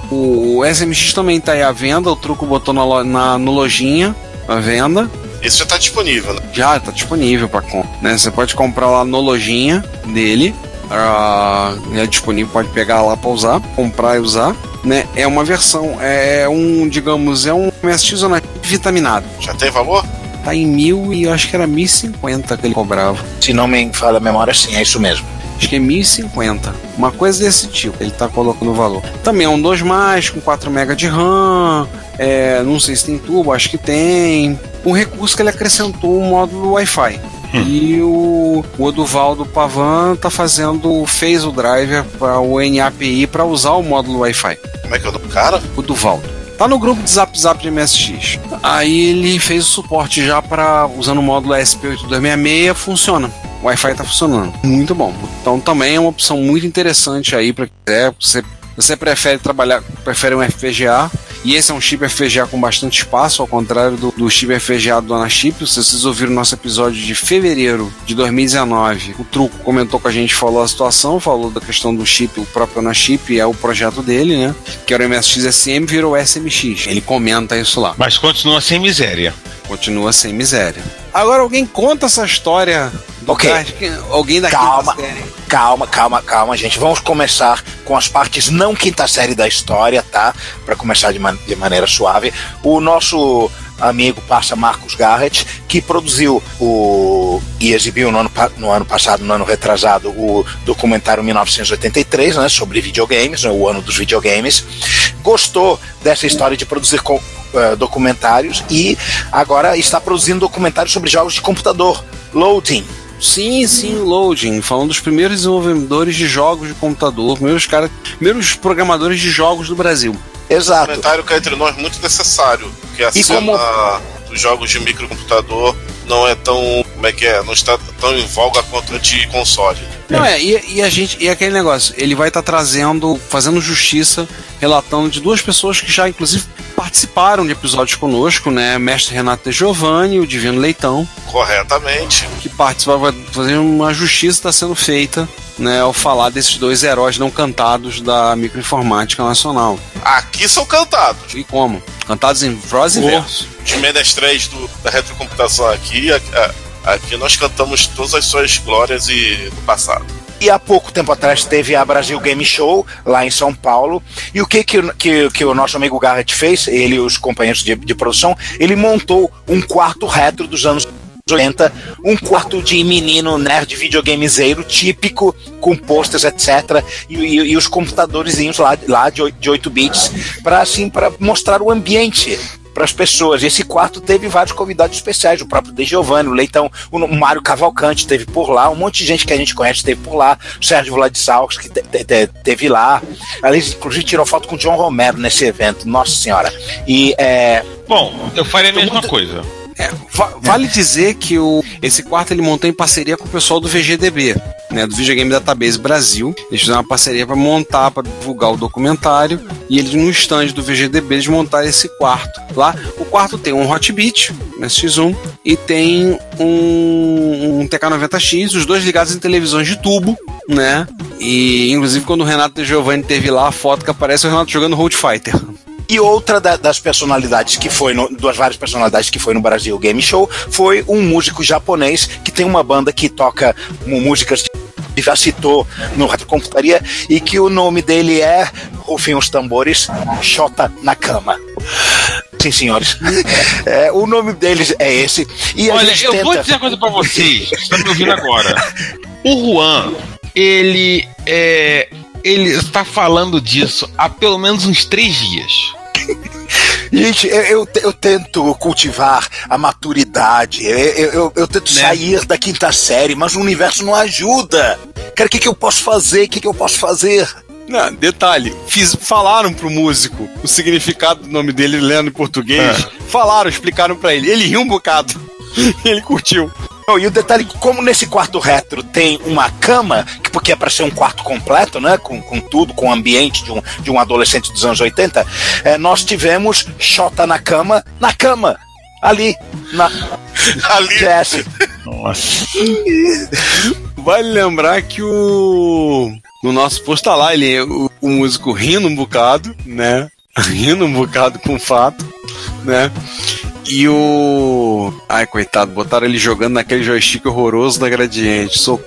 O, SMX também tá aí à venda, o truco botou na, na no lojinha à venda. Esse já tá disponível, né? Já tá disponível para compra, né? Você pode comprar lá no lojinha dele. ah, é disponível, pode pegar lá para usar, comprar e usar, né? É uma versão, é um, digamos, é um MSX vitaminado. Já tem valor? Tá em mil e acho que era 1050 que ele cobrava. Se não me falha a memória, sim, é isso mesmo. Acho que é 1050. Uma coisa desse tipo, ele tá colocando o valor. Também é um 2 mais, com 4 MB de RAM. É, não sei se tem tubo, acho que tem. Um recurso que ele acrescentou um módulo Wi-Fi. E o, o Oduval do Pavan tá fazendo, fez o driver para o NAPI para usar o módulo Wi-Fi. Como é que é o nome do cara? O Duvaldo. Tá no grupo de Zap Zap de MSX. Aí ele fez o suporte já para usando o módulo SP8266, funciona. O Wi-Fi tá funcionando. Muito bom. Então também é uma opção muito interessante aí para quiser. Você, você prefere trabalhar, prefere um FPGA. E esse é um chip FPGA com bastante espaço, ao contrário do, do chip FPGA do Anachip. Se vocês ouviram o nosso episódio de fevereiro de 2019, o Truco comentou com a gente, falou a situação, falou da questão do chip, o próprio Anachip, é o projeto dele, né? Que era o MSX SM, virou SMX. Ele comenta isso lá. Mas continua sem miséria. Continua sem miséria. Agora alguém conta essa história do Ok. card? Quem- Alguém daqui Calma. da série. Calma, calma, calma, gente. Vamos começar com as partes não quinta série da história, tá? Para começar de, man- de maneira suave. O nosso amigo passa Marcos Garrett, que produziu o e exibiu no ano, no ano passado, no ano retrasado, o documentário 1983, né, sobre videogames, né, o ano dos videogames. Gostou dessa história de produzir co- eh, documentários e agora está produzindo documentários sobre jogos de computador. Loading, Sim, sim, Loading, falando dos primeiros desenvolvedores de jogos de computador, primeiros caras, primeiros programadores de jogos do Brasil. exato. comentário que é entre nós muito necessário, porque a E cena como- dos jogos de microcomputador não é tão. Como é que é? Não está tão em voga quanto a de console. Não é, e, e a gente, e aquele negócio, ele vai estar trazendo, fazendo justiça, relatando de duas pessoas que já, inclusive, participaram de episódios conosco, né? Mestre Renato De Giovanni e o Divino Leitão, Corretamente. que participaram, fazer uma justiça está sendo feita, né? Ao falar desses dois heróis não cantados da microinformática nacional. Aqui são cantados. E como? Cantados em prosa e verso. Os menestréis do, da retrocomputação aqui, a- a- Aqui nós cantamos todas as suas glórias e do passado. E há pouco tempo atrás teve a Brasil Game Show lá em São Paulo. E o que que, que, que o nosso amigo Garrett fez, ele e os companheiros de, de produção, ele montou um quarto retro dos anos 80, um quarto de menino nerd videogamezeiro típico, com posters, etc. E, e, e os computadorzinhos lá, lá de, 8, de 8 bits, para assim, para mostrar o ambiente para as pessoas. E esse quarto teve vários convidados especiais, o próprio De Giovanni, o Leitão, o Mário Cavalcante teve por lá, um monte de gente que a gente conhece teve por lá, o Sérgio Vladislavski que te, te, te, teve lá. Aliás, inclusive tirou foto com o John Romero nesse evento, nossa senhora. E é. Bom, eu faria a mesma muito... coisa. É, vale dizer que o, esse quarto ele montou em parceria com o pessoal do VGDB, né, do Videogame Database Brasil. Eles fizeram uma parceria para montar, para divulgar o documentário. E eles, no stand do VGDB, eles montaram esse quarto. Lá, o quarto tem um Hotbit, né, X1, e tem um, um TK90X, os dois ligados em televisões de tubo, né? E, inclusive, quando o Renato Giovanni teve lá, a foto que aparece é o Renato jogando Road Fighter. E outra da, das personalidades que foi, no, das várias personalidades que foi no Brasil Game Show, foi um músico japonês que tem uma banda que toca músicas que já citou no Rádio Computaria e que o nome dele é, rufem os tambores, Shota Nakama. Sim, senhores. É, o nome deles é esse. E Olha, eu tenta... vou dizer uma coisa pra vocês, estão me ouvindo agora. O Juan, ele é, ele está falando disso há pelo menos uns três dias. Gente, eu, eu, eu, tento cultivar a maturidade, eu, eu, eu tento né? sair da quinta série, mas o universo não ajuda. Cara, o que, que eu posso fazer? O que, que eu posso fazer? Não, detalhe, fiz, falaram pro músico o significado do nome dele lendo em português. É. Falaram, explicaram para ele. Ele riu um bocado. ele curtiu. E o detalhe, como nesse quarto retro tem uma cama, que porque é para ser um quarto completo, né? Com, com tudo, com o ambiente de um, de um adolescente dos anos 80, é, nós tivemos Xota na cama, na cama. Ali, na. Ali. Jesse. Nossa. Vale lembrar que o. No nosso post tá lá, ele, o, o músico rindo um bocado, né? Rindo um bocado com o fato, né? E o. Ai, coitado, botaram ele jogando naquele joystick horroroso da Gradiente. Sou...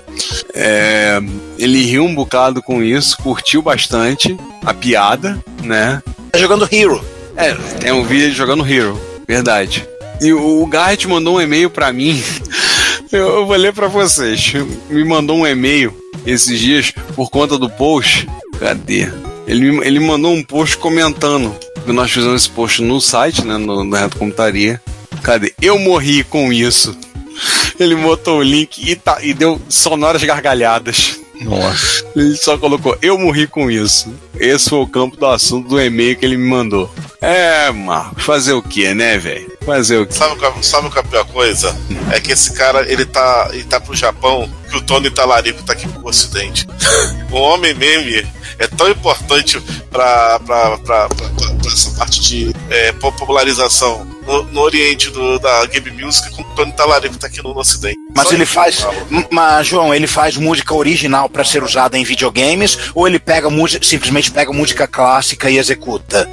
É... Ele riu um bocado com isso, curtiu bastante a piada, né? Tá jogando Hero. É, tem um vídeo jogando Hero, verdade. E o Garrett mandou um e-mail para mim. Eu vou ler para vocês. Me mandou um e-mail esses dias por conta do post. Cadê? Ele, ele mandou um post comentando nós fizemos esse post no site, né, no, no Reto Computaria. Cadê? Eu morri com isso. Ele botou o link e, tá, e deu sonoras gargalhadas. Nossa. Ele só colocou, eu morri com isso. Esse foi o campo do assunto do e-mail que ele me mandou. É, Marcos, fazer o que, né, velho? Fazer o que? Sabe, sabe qual é a pior coisa? É que esse cara, ele tá, ele tá pro Japão, que o Tony Talarico tá aqui pro Ocidente. o homem meme é tão importante pra essa parte de é, popularização no, no, Oriente do, da Game Music como o Tony Talarico tá aqui no, no Ocidente. Mas Só ele faz. Mas, João, ele faz música original para ser usada em videogames ou ele pega música, simplesmente pega música clássica e executa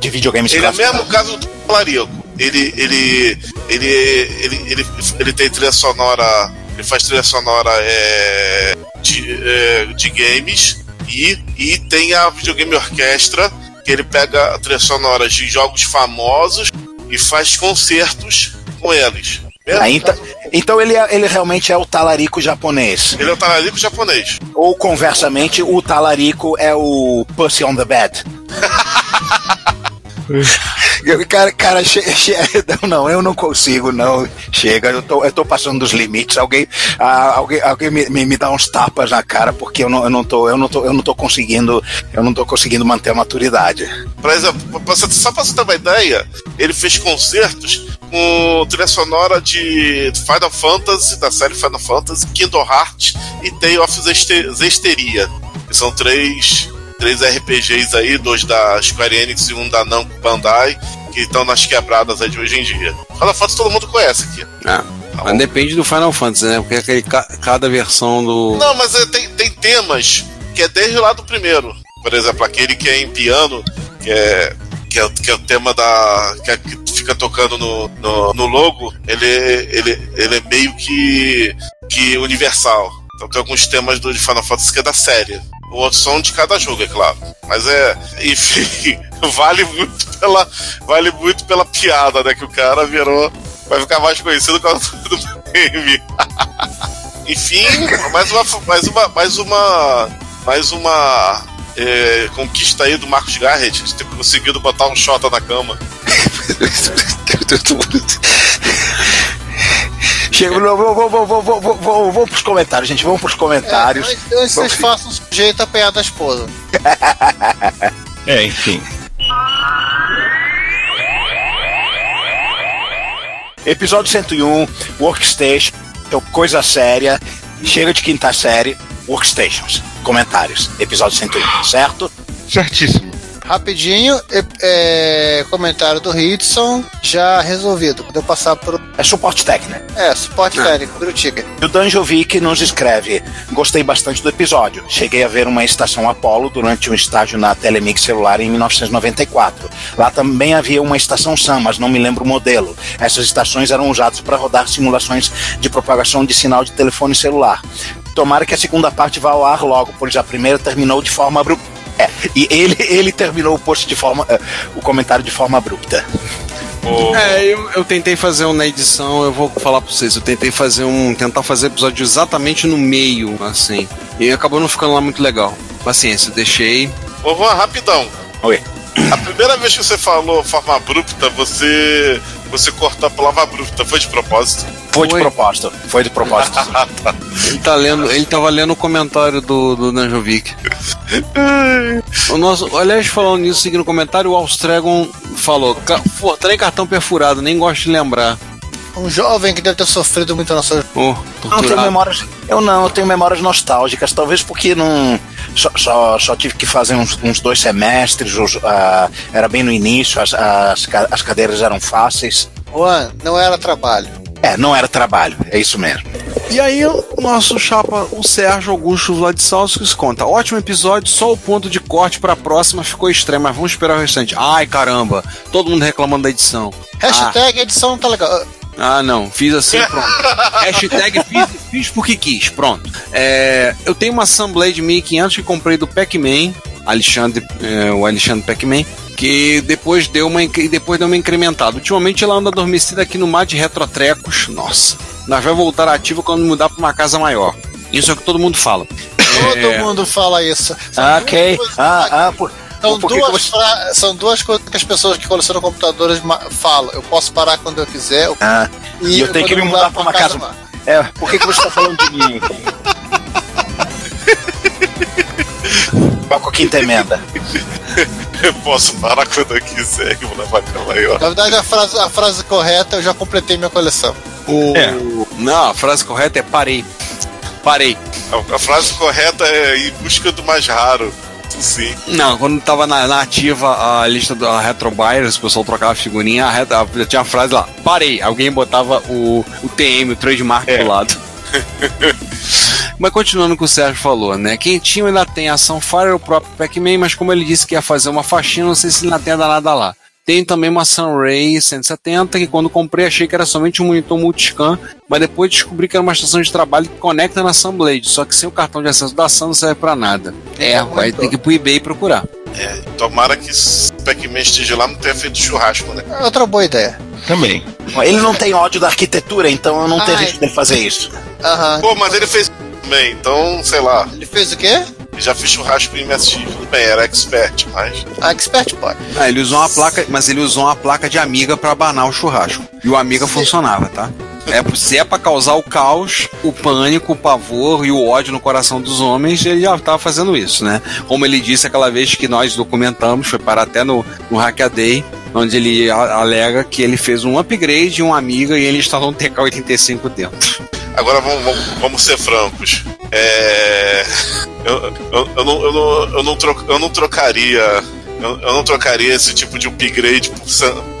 de videogames ele clássicos? é o mesmo caso do Talarico. Ele, ele, ele, ele, ele, ele tem trilha sonora. Ele faz trilha sonora é, de, é, de games e, e tem a videogame orquestra que ele pega trilha sonora de jogos famosos e faz concertos com eles. Ah, então, então ele, é, ele realmente é o talarico japonês. Ele é o talarico japonês. Ou conversamente, o talarico é o Pussy on the Bed. cara, cara che, che, não, eu não consigo, não. Chega, eu tô, eu tô passando dos limites. Alguém, ah, alguém, alguém me, me, me, dá uns tapas na cara porque eu não, eu não tô, eu não tô, eu não tô conseguindo, eu não tô conseguindo manter a maturidade. Por exemplo, só pra você ter uma ideia, ele fez concertos com trilha sonora de Final Fantasy, da série Final Fantasy, Kingdom Hearts e Tale of Zesteria. Que são três três RPGs aí, dois da Square Enix e um da Namco Bandai, que estão nas quebradas aí de hoje em dia. Final Fantasy todo mundo conhece aqui. Ah, tá mas depende do Final Fantasy, né? Porque aquele, cada versão do. Não, mas é, tem, tem temas que é desde lá do primeiro. Por exemplo, aquele que é em piano, que é, que é, que é o tema da. Que, é, que fica tocando no, no, no logo, ele, ele, ele é meio que, que universal. Então tem alguns temas do de Final Fantasy que é da série. O são de cada jogo, é claro. Mas é. Enfim, vale muito pela. Vale muito pela piada, né? Que o cara virou. Vai ficar mais conhecido com do game. enfim, mais uma. Mais uma. Mais uma. Mais uma é, conquista aí do Marcos Garrett de ter conseguido botar um Xota na cama. Chego, não, vou, vou, vou, vou, vou, vou, vou pros comentários, gente. Vamos pros comentários. É, então vocês façam um sujeito apanhar da esposa. é, enfim. Episódio 101, Workstation, é coisa séria, chega de quinta série, Workstations, comentários, episódio 101, certo? Certíssimo. Rapidinho, é, é, comentário do Hitson, já resolvido. Deu passar por. É suporte técnico. É, suporte técnico, do Ticket. E o Danjovic nos escreve: Gostei bastante do episódio. Cheguei a ver uma estação Apollo durante um estágio na Telemix celular em 1994. Lá também havia uma estação SAM, mas não me lembro o modelo. Essas estações eram usadas para rodar simulações de propagação de sinal de telefone celular. Tomara que a segunda parte vá ao ar logo, pois a primeira terminou de forma abrupta. É, e ele, ele terminou o post de forma. eh, o comentário de forma abrupta. É, eu, eu tentei fazer um na edição, eu vou falar pra vocês, eu tentei fazer um. tentar fazer episódio exatamente no meio, assim. E acabou não ficando lá muito legal. Paciência, deixei. Ô, Juan, rapidão. Oi. A primeira vez que você falou forma abrupta, você. Você cortou a palavra abrupta, foi de propósito? Foi de propósito. Foi de propósito. Ele tá lendo, ele tava lendo o comentário do, do Danjovic. O nosso, aliás, falando nisso, seguindo o comentário, o Austragon falou: "Ca- pô, trem cartão perfurado, nem gosto de lembrar. Um jovem que deve ter sofrido muito na sua. Oh, Não tenho torturado. memórias. Eu não, eu tenho memórias nostálgicas, talvez porque não. Só, só, só tive que fazer uns, uns dois semestres, os, ah, era bem no início, as, as, as cadeiras eram fáceis. Juan, não era trabalho. É, não era trabalho, é isso mesmo. E aí, o nosso chapa, o Sérgio Augusto Vladislavskis conta: ótimo episódio, só o ponto de corte pra próxima ficou estranho, mas vamos esperar o restante. Ai caramba, todo mundo reclamando da edição. Hashtag edição não tá legal. Ah, não, fiz assim, pronto. Hashtag fiz, fiz porque quis, pronto. É, eu tenho uma Sunblade 1500 que comprei do Pac-Man, Alexandre, é, o Alexandre Pac-Man, que depois deu, uma, depois deu uma incrementada. Ultimamente ela anda adormecida aqui no mar de retrotrecos. Nossa, nós vai voltar ativa quando mudar pra uma casa maior. Isso é o que todo mundo fala. Todo É, mundo fala isso. Ah, ok. Ah, ah, por, São que duas, fra- são duas coisas que as pessoas que colecionam computadores ma- falam. Eu posso parar quando eu quiser. eu- Ah, e eu tenho que me mudar pra uma casa. maior. É, por que, que você tá falando de mim? Qual a quinta emenda? Eu posso parar quando eu quiser, que eu vou levar aí, ó. Na verdade, a frase, a frase correta eu já completei minha coleção. o- É. Não, a frase correta é parei. Parei. A, a frase correta é em busca do mais raro. Sim. Não, quando tava na, na ativa a lista da Retro Buyers, o pessoal trocava figurinha, a a- tinha a frase lá, parei. Alguém botava o, o TM, o trademark do lado. mas continuando com o Sérgio falou, né? Quem tinha ainda tem a ação Fire, o próprio Pac-Man, mas como ele disse que ia fazer uma faxina, não sei se ainda tem nada lá. Tem também uma Sunray 170, que quando comprei achei que era somente um monitor multiscan, mas depois descobri que era uma estação de trabalho que conecta na Sunblade, só que sem o cartão de acesso da Sun não serve pra nada. É, vai ter que ir pro eBay procurar. É, tomara que esse Pac-Man esteja lá não tenha feito churrasco, né? É outra boa ideia. Também. Ele não tem ódio da arquitetura, então eu não tenho risco dele fazer isso. Aham. Pô, mas ele fez também, então, sei lá. Ele fez o quê? Já fiz churrasco em MSX, tudo bem, era expert, mas. A Expert pode. Ah, ele usou uma placa, mas ele usou uma placa de amiga pra abanar o churrasco. E o amiga funcionava, tá? É, se é pra causar o caos, o pânico, o pavor e o ódio no coração dos homens, ele já tava fazendo isso, né? Como ele disse aquela vez que nós documentamos, foi parar até no, no Hackaday, onde ele alega que ele fez um upgrade de um amiga e ele instalou um TK-85 dentro. Agora vamos, vamos, vamos ser francos. É. Eu, eu, eu, não, eu, não, eu, não, tro, eu não trocaria. Eu, eu não trocaria esse tipo de upgrade por,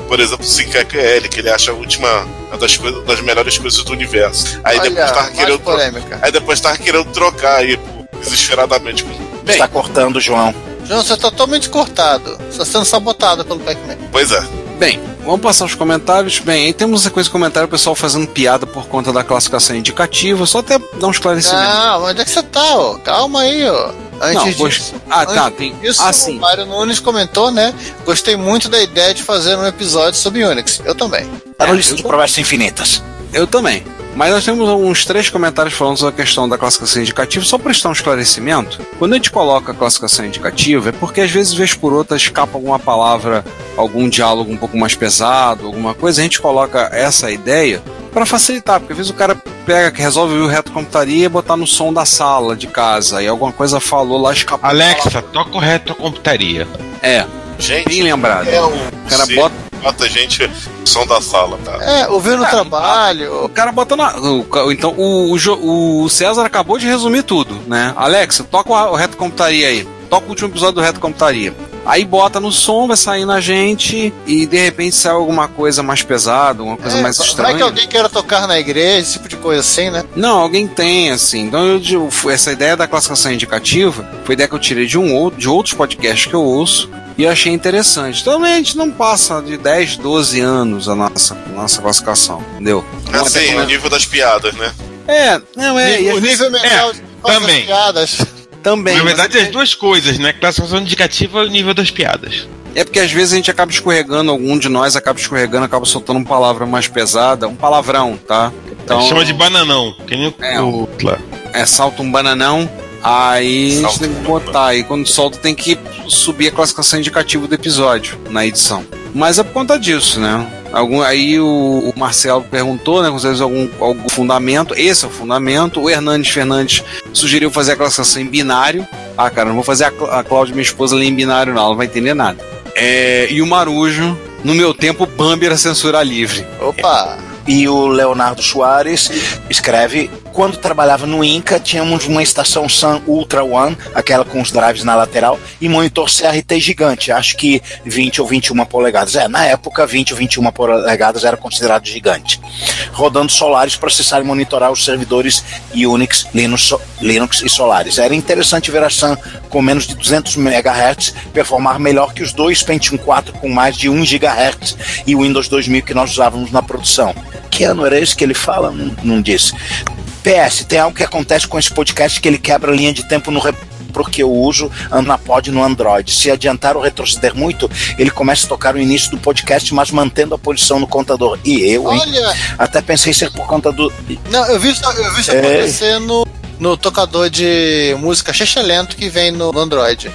por exemplo, 5QL, que ele acha a última. Uma das, coisas, das melhores coisas do universo. Aí Olha, depois tava querendo. polêmica. Aí depois tava querendo trocar aí, pô, desesperadamente. Bem. Está cortando, João. João, você tá totalmente cortado. Você está sendo sabotado pelo Pac-Man. Pois é. Bem, vamos passar os comentários. Bem, aí temos uma sequência de comentário, o pessoal fazendo piada por conta da classificação indicativa, só até dar um esclarecimento. Não, onde é que você tá, ó? Calma aí, ó. Antes Não, disso, gost- Ah, tá, antes tem. disso, Ah, o sim. Mário Nunes comentou, né? Gostei muito da ideia de fazer um episódio sobre Unix. Eu também. Tá É, na lista eu de tô- promessas infinitas. Eu também. Mas nós temos uns três comentários falando sobre a questão da classificação indicativa. Só para prestar um esclarecimento, quando a gente coloca a classificação indicativa, é porque às vezes, vez por outra, escapa alguma palavra, algum diálogo um pouco mais pesado, alguma coisa, a gente coloca essa ideia para facilitar, porque às vezes o cara pega, que resolve o reto computaria e botar no som da sala de casa, e alguma coisa falou lá, escapou. Alexa, toca o retrocomputaria. É, Gente, bem lembrado. é o O cara bota bota a gente o som da sala, tá? É, ouvir no trabalho. O cara bota na. o então, o, o, o César acabou de resumir tudo, né? Alexa, toca o, o Reto Computaria aí. Toca o último episódio do Reto Computaria. Aí bota no som, vai sair na gente e de repente sai alguma coisa mais pesada, uma coisa É, mais vai estranha. que alguém queira tocar na igreja, esse tipo de coisa assim, né? Não, alguém tem, assim. Então, eu, digo, foi- essa ideia da classificação indicativa foi ideia que eu tirei de, um outro, de outros podcasts que eu ouço e eu achei interessante. Então, a gente não passa de 10, 12 anos a nossa, nossa classificação, entendeu? Não é Assim, até o nível das piadas, né? É, não é. o às nível mental de fazer também. as piadas. Também. Na verdade, é, as duas coisas, né? Classificação indicativa e o nível das piadas. é porque às vezes a gente acaba escorregando, algum de nós acaba escorregando, acaba soltando uma palavra mais pesada, um palavrão, tá? Então, Chama de bananão, que nem o- É. o. é, salta um bananão, aí a gente tem que botar, aí quando solta tem que subir a classificação indicativa do episódio na edição. Mas é por conta disso, né? Algum, aí o, o Marcelo perguntou, né? Com certeza algum, algum fundamento. Esse é o fundamento. O Hernandes Fernandes sugeriu fazer a classificação em binário. Ah, cara, não vou fazer a, a Cláudia, minha esposa, ler em binário, não. Ela não vai entender nada. É, e o Marujo, no meu tempo, Bambi era censura livre. Opa! E o Leonardo Soares escreve: quando trabalhava no Inca, tínhamos uma estação Sun Ultra One, aquela com os drives na lateral, e monitor CRT gigante, acho que 20 ou 21 polegadas. É, na época, 20 ou 21 polegadas era considerado gigante. Rodando Solaris para acessar e monitorar os servidores Unix, Linux, Linux e Solaris. Era interessante ver a Sun com menos de 200 MHz performar melhor que os dois Pentium 4 com mais de 1 GHz e o Windows 2000 que nós usávamos na produção. Que ano era esse que ele fala? Não, não disse. PS, tem algo que acontece com esse podcast que ele quebra a linha de tempo no repro que eu uso ando na pod no Android. Se adiantar ou retroceder muito, ele começa a tocar o início do podcast, mas mantendo a posição no contador. E eu, hein? Olha! Até pensei ser por conta do. Não, eu vi isso, eu vi isso É. acontecer no, no tocador de música lento que vem no Android.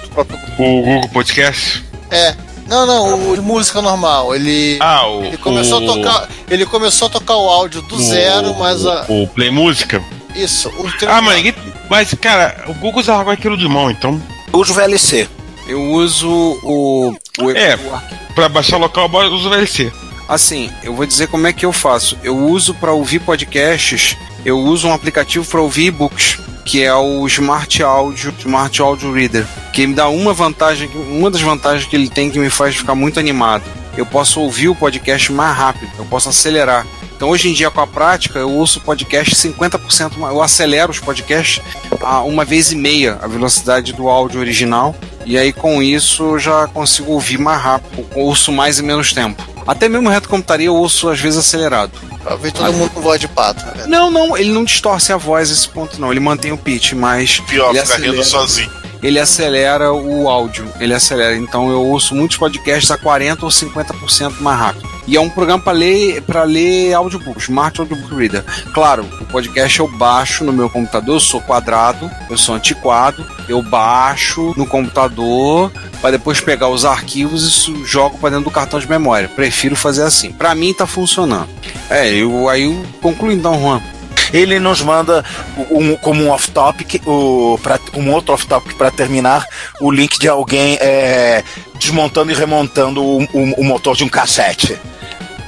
O Google Podcast. É. Não, não, o de música normal. Ele. Ah, o. Ele começou o, a tocar. Ele começou a tocar o áudio do o- zero, mas a, O Play Música. isso. O Ah, mas ninguém. Mas, cara, o Google usava aquilo de mão, então. Eu uso VLC. Eu uso o. o É. o Pra baixar local, eu uso o VLC. Assim, eu vou dizer como é que eu faço. Eu uso para ouvir podcasts, eu uso um aplicativo para ouvir e-books, que é o Smart Audio, Smart Audio Reader, que me dá uma vantagem, uma das vantagens que ele tem que me faz ficar muito animado. Eu posso ouvir o podcast mais rápido, eu posso acelerar. Então hoje em dia com a prática eu ouço podcast 50% mais, eu acelero os podcasts a uma vez e meia a velocidade do áudio original e aí com isso eu já consigo ouvir mais rápido, ouço mais em menos tempo. Até mesmo reto computaria eu ouço às vezes acelerado. Pra ver todo mundo com voz de pato, né? Não, não, ele não distorce a voz esse ponto não, ele mantém o pitch, mas Pior, ele ficar rindo acelera, sozinho. Ele acelera o áudio, ele acelera. Então eu ouço muitos podcasts a 40 ou 50% mais rápido. E é um programa para ler para ler audiobook, Smart Audiobook Reader. Claro, o podcast eu baixo no meu computador, eu sou quadrado, eu sou antiquado, eu baixo no computador para depois pegar os arquivos e jogo para dentro do cartão de memória. Prefiro fazer assim. Para mim tá funcionando. É, eu aí eu concluo então, Juan. Ele nos manda um, como um off-topic, um outro off-topic para terminar, o link de alguém é, desmontando e remontando o, o- o motor de um cassete.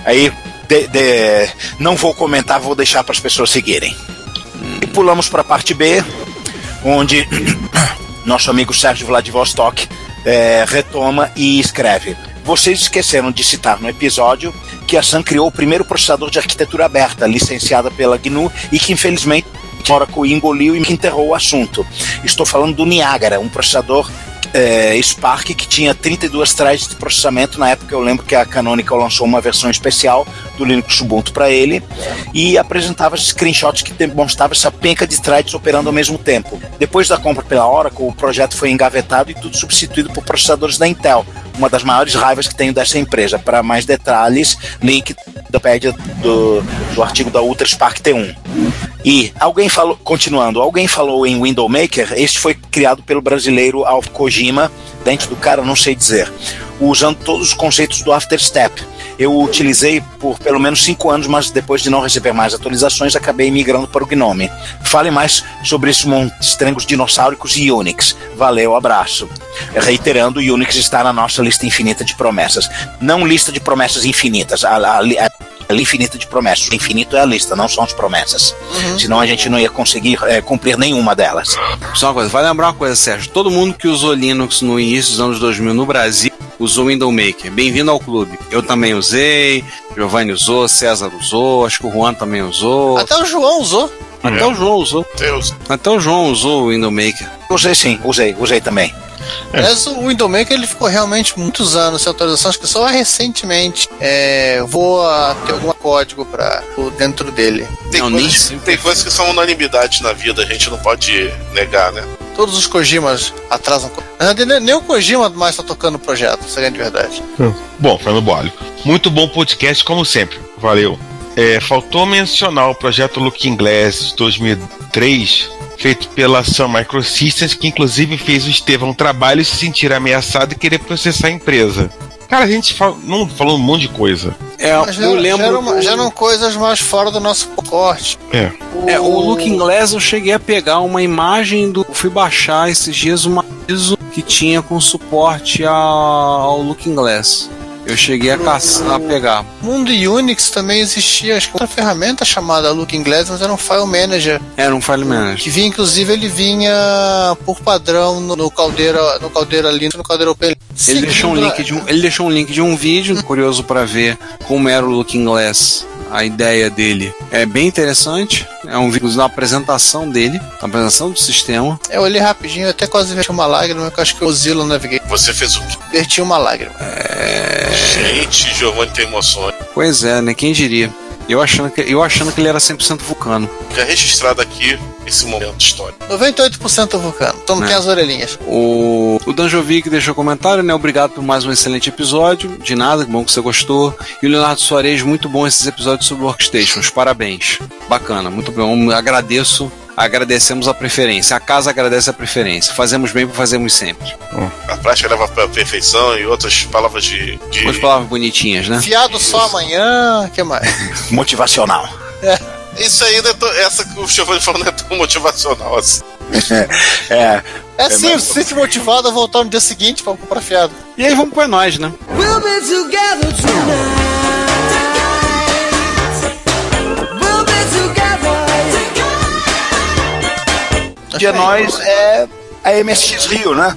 Aí de- de- não vou comentar, vou deixar para as pessoas seguirem. E pulamos para a parte B, onde nosso amigo Sérgio Vladivostok é, retoma e escreve. Vocês esqueceram de citar no episódio que a Sun criou o primeiro processador de arquitetura aberta, licenciada pela GNU, e que infelizmente Oracle engoliu e enterrou o assunto. Estou falando do Niagara, um processador é, Spark que tinha 32 threads de processamento. Na época eu lembro que a Canonical lançou uma versão especial do Linux Ubuntu para ele e apresentava screenshots que demonstravam essa penca de threads operando ao mesmo tempo. Depois da compra pela Oracle, o projeto foi engavetado e tudo substituído por processadores da Intel, uma das maiores raivas que tenho dessa empresa. Para mais detalhes, link da do, do artigo da Ultra Spark T1. E alguém falou, continuando, alguém falou em Window Maker, este foi criado pelo brasileiro Alf Kojima, dente do cara, não sei dizer, usando todos os conceitos do After Step. Eu utilizei por pelo menos cinco anos, mas depois de não receber mais atualizações, acabei migrando para o Gnome. Fale mais sobre esses monstrengos dinossáricos e Unix. Valeu, abraço. Reiterando, Unix está na nossa lista infinita de promessas. Não lista de promessas infinitas, a, a, a, infinita de promessas. O infinito é a lista, não são as promessas. Senão a gente não ia conseguir é, cumprir nenhuma delas. Só uma coisa, vai lembrar uma coisa, Sérgio. Todo mundo que usou Linux no início dos anos 2000 no Brasil usou Window Maker. Bem-vindo ao clube. Eu também usei, Giovanni usou, César usou, acho que o Juan também usou. Até o João usou. Até o João usou. Deus. Até o João usou o Window Maker. Usei sim, usei, usei também. Mas o Window Maker ele ficou realmente muitos anos sem atualização, acho que só recentemente é, vou a ter algum código para dentro dele. Tem, Não, nem coisas, sempre. tem coisas que são unanimidades na vida, a gente não pode negar, né? Todos os Kojimas atrasam. nem o Kojima mais tá tocando o projeto, essa é a verdade. Bom, Fernando Boalho, muito bom podcast, como sempre. Valeu. É, faltou mencionar o projeto Looking Glass de 2003, feito pela Sun Microsystems, que inclusive fez o Estevão trabalho se sentir ameaçado e querer processar a empresa. Cara, a gente fala, não falou um monte de coisa. É, Mas já, eu lembro. já, eram, já eram coisas mais fora do nosso corte. É. É, o Looking Glass eu cheguei a pegar uma imagem do. Fui baixar esses dias uma ISO que tinha com suporte a- ao Looking Glass. Eu cheguei a caçar, a pegar. Mundo Unix também existia, acho que outra ferramenta chamada Looking Glass, mas era um file manager. Era um file manager. Que vinha, inclusive, ele vinha por padrão no, no Caldeira, no Caldeira Linux, no Caldeira Open. Ele deixou, um link de um, ele deixou um link de um vídeo, curioso para ver como era o Looking Glass, a ideia dele. É bem interessante. É um vídeo na apresentação dele, na apresentação do sistema. Eu olhei rapidinho, até quase verti uma lágrima, que eu acho que o Zilla Navigator Você fez o quê? verti uma lágrima. Gente, Giovanni tem emoções. Pois é, né? Quem diria? Eu achando que, eu achando que ele era 100% vulcano. Já registrado aqui esse momento histórico. 98% vulcano. Então não É. tem as orelhinhas. O, o Danjovic deixou comentário, né? Obrigado por mais um excelente episódio. De nada, que bom que você gostou. E o Leonardo Soares, muito bom esses episódios sobre workstations. Parabéns. Bacana, muito bom. Agradeço. Agradecemos a preferência. A casa agradece a preferência. Fazemos bem por fazermos sempre. A prática leva pra perfeição e outras palavras de. de... Palavras bonitinhas, né? Fiado só amanhã, o que mais? Motivacional. Isso aí, não é tão- essa que o Giovanni falou não é tão motivacional assim. É, É sim, você se sente motivado a voltar no dia seguinte pra comprar fiado. E aí vamos pra nós, né? We'll be together tonight. Dia nós é a MSX Rio, né?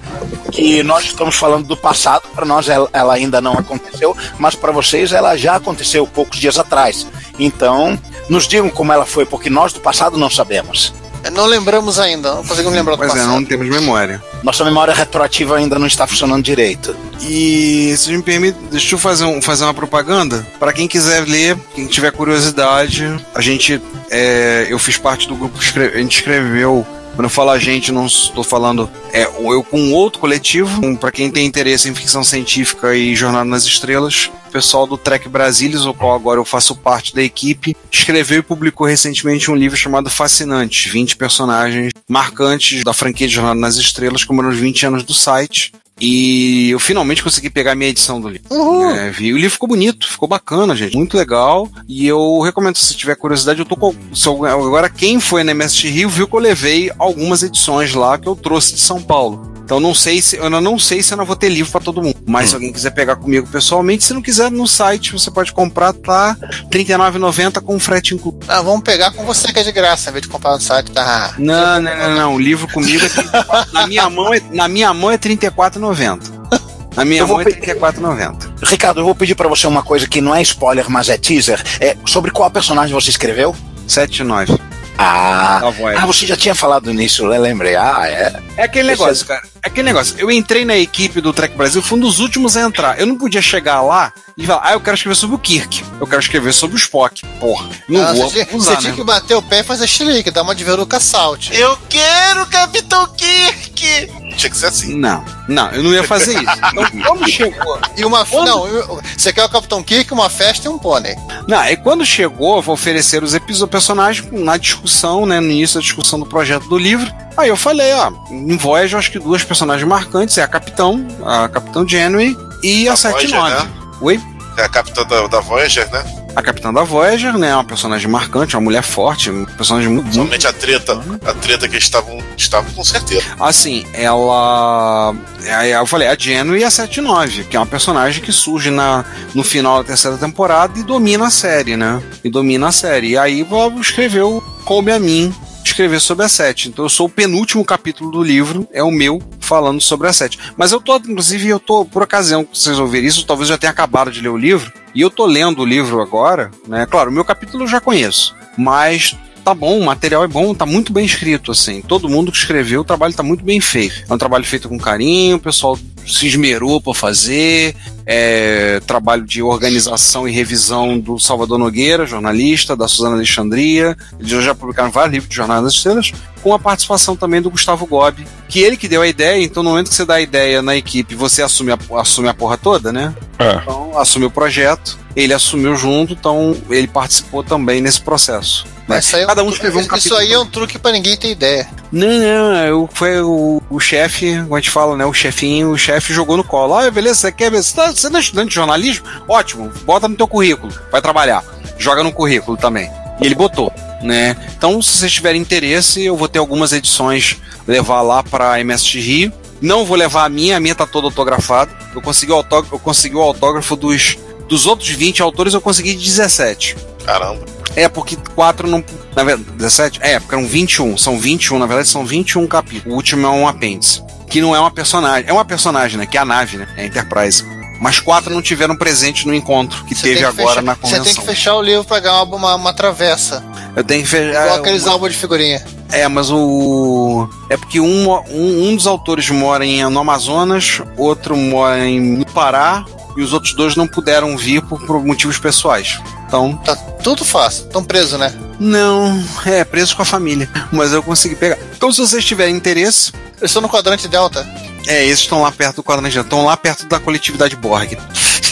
Que nós estamos falando do passado, para nós ela, ela ainda não aconteceu, mas para vocês ela já aconteceu poucos dias atrás. Então, nos digam como ela foi, porque nós do passado não sabemos. Não lembramos ainda, não conseguimos lembrar do Pois é, passado. não temos memória. Nossa memória retroativa ainda não está funcionando direito. E se me permite, deixa eu fazer, um, fazer uma propaganda. Para quem quiser ler, quem tiver curiosidade, a gente. é, eu fiz parte do grupo que escreve- a gente escreveu. Quando eu falo a gente, não estou falando é, eu com outro coletivo. Para quem tem interesse em ficção científica e Jornada nas Estrelas, o pessoal do Trek Brasilis, o qual agora eu faço parte da equipe, escreveu e publicou recentemente um livro chamado Fascinantes 20 personagens marcantes da franquia de Jornada nas Estrelas, comemorando os 20 anos do site. E eu finalmente consegui pegar a minha edição do livro. É, vi. O livro ficou bonito, ficou bacana, gente. Muito legal. E eu recomendo, se tiver curiosidade, eu tô com. se eu- agora, quem foi na MST Rio viu que eu levei algumas edições lá que eu trouxe de São Paulo. Então não sei se. Eu não sei se eu não vou ter livro pra todo mundo. Mas se alguém quiser pegar comigo pessoalmente, se não quiser, no site você pode comprar, tá? R$ 39,90 com frete incluído. Ah, vamos pegar com você que é de graça, em vez de comprar no site, tá? Não, não, não, não. O livro comigo é 34, na minha mão é na minha mão é 34,90. Na minha Eu vou mão é pe- 34,90. Ricardo, eu vou pedir para você uma coisa que não é spoiler, mas é teaser. É sobre qual personagem você escreveu? 7,9. Ah, A voz. ah, você já tinha falado nisso, eu lembrei. Ah, é. É aquele Esse negócio, cara. É aquele negócio. Eu entrei na equipe do Trek Brasil, fui um dos últimos a entrar. Eu não podia chegar lá e falar, ah, eu quero escrever sobre o Kirk. Eu quero escrever sobre o Spock. Porra, não Ah, vou você tinha, usar, você tinha né? que bater o pé e fazer xilique, dar uma de veruca salt. Eu quero Capitão Kirk! Tinha que ser assim. Não, não, eu não ia fazer isso. Então, quando chegou. E uma. Quando- Não, você quer o Capitão Kirk, uma festa e um pônei. Não, e quando chegou, vou oferecer os episódios personagens na discussão, né? No início da discussão do projeto do livro. Aí eu falei, ó, em Voyager, acho que duas personagens marcantes é a Capitão, a Capitão Janeway e a, A Voyager, 79. né? Oi? É a capitã da, da Voyager, né? A Capitã da Voyager, né? Uma personagem marcante, uma mulher forte, um personagem muito. Somente a treta. A treta que eles estavam, estavam com certeza. Assim, ela. Aí eu falei, a Janeway e a 79, que é uma personagem que surge na, no final da terceira temporada e domina a série, né? E domina a série. E aí Bob escreveu, coube a mim escrever sobre a 7. Então eu sou o penúltimo capítulo do livro, é o meu, falando sobre a 7. Mas eu tô, inclusive, eu tô, por ocasião que vocês ouvirem isso, talvez eu já tenha acabado de ler o livro, e eu tô lendo o livro agora, né? Claro, o meu capítulo eu já conheço, mas tá bom, o material é bom, tá muito bem escrito, assim. Todo mundo que escreveu, o trabalho tá muito bem feito. É um trabalho feito com carinho, o pessoal se esmerou para fazer. É, trabalho de organização e revisão do Salvador Nogueira, jornalista, da Suzana Alexandria. Eles já publicaram vários livros de Jornada das Estrelas, com a participação também do Gustavo Gobi, que ele que deu a ideia, então no momento que você dá a ideia na equipe, você assume a, assume a porra toda, né? É. Então, assumiu o projeto, ele assumiu junto, então ele participou também nesse processo. Né? Mas isso aí é um Cada um escreveu um Isso capítulo. aí é um truque pra ninguém ter ideia. Não, não, eu, foi o, o chefe, como a gente fala, né? O chefinho, o chefe jogou no colo. Ah, beleza, você quer ver? Você, tá, você não é estudante de jornalismo? Ótimo, bota no teu currículo, vai trabalhar. Joga no currículo também. E ele botou, né? Então, se vocês tiverem interesse, eu vou ter algumas edições levar lá pra MST Rio. Não vou levar a minha, a minha tá toda autografada. Eu consegui o autógrafo, eu consegui o autógrafo dos, dos outros 20 autores, eu consegui 17. Caramba. É, porque quatro não. Na verdade, 17? É, porque eram 21. São 21, na verdade são 21 capítulos. O último é um apêndice. Que não é uma personagem. É uma personagem, né? Que é a nave, né? É a Enterprise. Mas quatro não tiveram presente no encontro que Você teve agora fechar- na Você convenção. tem que fechar o livro pra ganhar uma, uma travessa. Eu tenho que fechar. Igual aqueles álbuns de figurinha. É, mas o. É porque um, um, um dos autores mora em, no Amazonas, outro mora em, no Pará, e os outros dois não puderam vir por, por motivos pessoais. Então, Tá tudo fácil. Tão preso, né? não, é, preso com a família. Mas eu consegui pegar. Então, se vocês tiverem interesse, Eu estou no quadrante Delta. É, esses estão lá perto do quadrante, estão lá perto da coletividade Borg.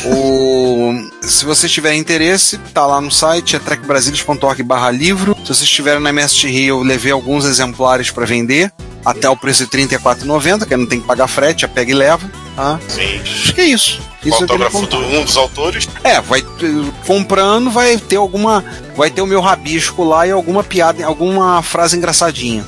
O... Se vocês tiverem interesse, tá lá no site, é trekbrasilis.org barra livro. Se vocês estiverem na MST Rio, eu levei alguns exemplares para vender, até o preço de R$ 34,90, que não tem que pagar frete, já pega e leva. Tá? Sim. Acho que é isso. O Isso queria autógrafo de um dos autores. É, vai comprando, vai ter alguma. Vai ter o meu rabisco lá e alguma piada, alguma frase engraçadinha.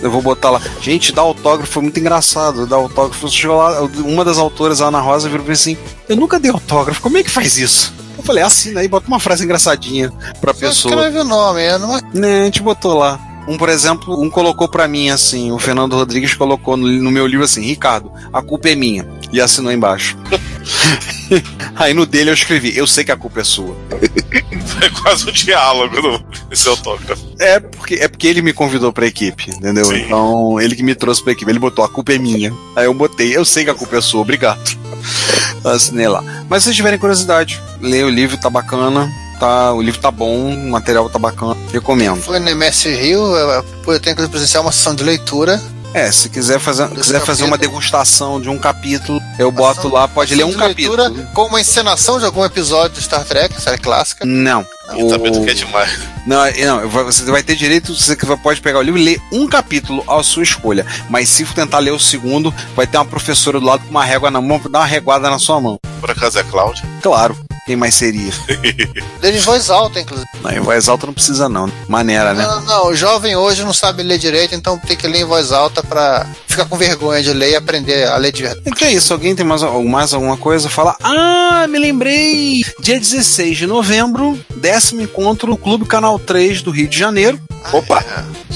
Eu vou botar lá. Gente, dar autógrafo foi muito engraçado. Dar autógrafo. Lá, uma das autoras, a Ana Rosa, virou pra mim assim: Eu nunca dei autógrafo, como é que faz isso? Eu falei, assina aí, bota uma frase engraçadinha pra Você pessoa. escreve o nome. Eu não... Né, a gente botou lá. Um, por exemplo, um colocou pra mim assim, o Fernando Rodrigues colocou no, no meu livro assim, Ricardo, a culpa é minha. E assinou embaixo. Aí no dele eu escrevi, eu sei que a culpa é sua. É quase um diálogo no, esse autógrafo. É porque, é porque ele me convidou pra equipe, entendeu? Sim. Então, ele que me trouxe pra equipe. Ele botou, a culpa é minha. Aí eu botei, eu sei que a culpa é sua, obrigado. Assinei lá. Mas se vocês tiverem curiosidade, leia o livro, tá bacana. Tá, o livro tá bom, o material tá bacana. Recomendo. Foi no MS Rio. Eu, tenho que presenciar uma sessão de leitura. É, se quiser fazer, Desse quiser fazer uma capítulo. degustação de um capítulo, eu boto lá, pode ler um de leitura capítulo. Com uma encenação de algum episódio de Star Trek, série clássica. Não. E também tu quer demais. Não, é- não, você vai ter direito, você que pode pegar o livro e ler um capítulo à sua escolha. Mas se for tentar ler o segundo, vai ter uma professora do lado com uma régua na mão pra dar uma reguada na sua mão. Por acaso é Cláudia? Claro, quem mais seria? Dele em voz alta, inclusive. Não, em voz alta não precisa não. Maneira, né? Não, não, o jovem hoje não sabe ler direito, então tem que ler em voz alta pra ficar com vergonha de ler e aprender a ler de verdade. Então é isso, alguém tem mais, mais alguma coisa? Fala, ah, me lembrei! Dia 16 de novembro, décimo encontro no Clube Canal 3 do Rio de Janeiro. Opa,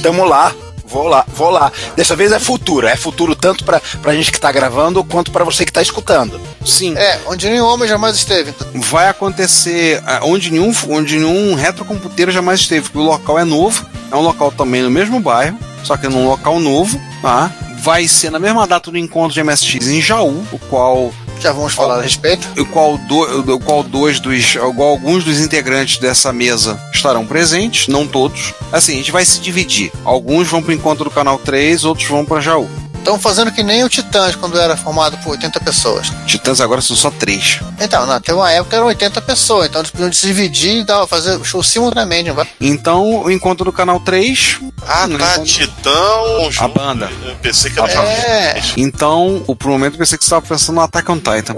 tamo lá. Vou lá, vou lá. Dessa vez é futuro. É futuro tanto pra, pra gente que tá gravando quanto pra você que tá escutando. Sim, É, onde nenhum homem jamais esteve. vai acontecer ah, onde nenhum, onde nenhum retrocomputeiro jamais esteve, porque o local é novo, é um local também no mesmo bairro, só que num local novo, tá? Vai ser na mesma data do encontro de MSX em Jaú, o qual Já vamos falar a respeito. o qual, do, o qual dois dos, o qual alguns dos integrantes dessa mesa estarão presentes, não todos. Assim, a gente vai se dividir. Alguns vão pro encontro do canal 3, outros vão para Jaú. Estão fazendo que nem o Titãs quando era formado por 80 pessoas. Titãs agora são só três. Então, não, tem uma época eram 80 pessoas, então eles podiam se dividir e dar, fazer show simultaneamente. Vai? Então, o encontro do canal 3. Ah, no tá, encontro- Titão. A banda. Eu pensei que era É. Então, o, por um momento eu pensei que você estava pensando no Attack on Titan.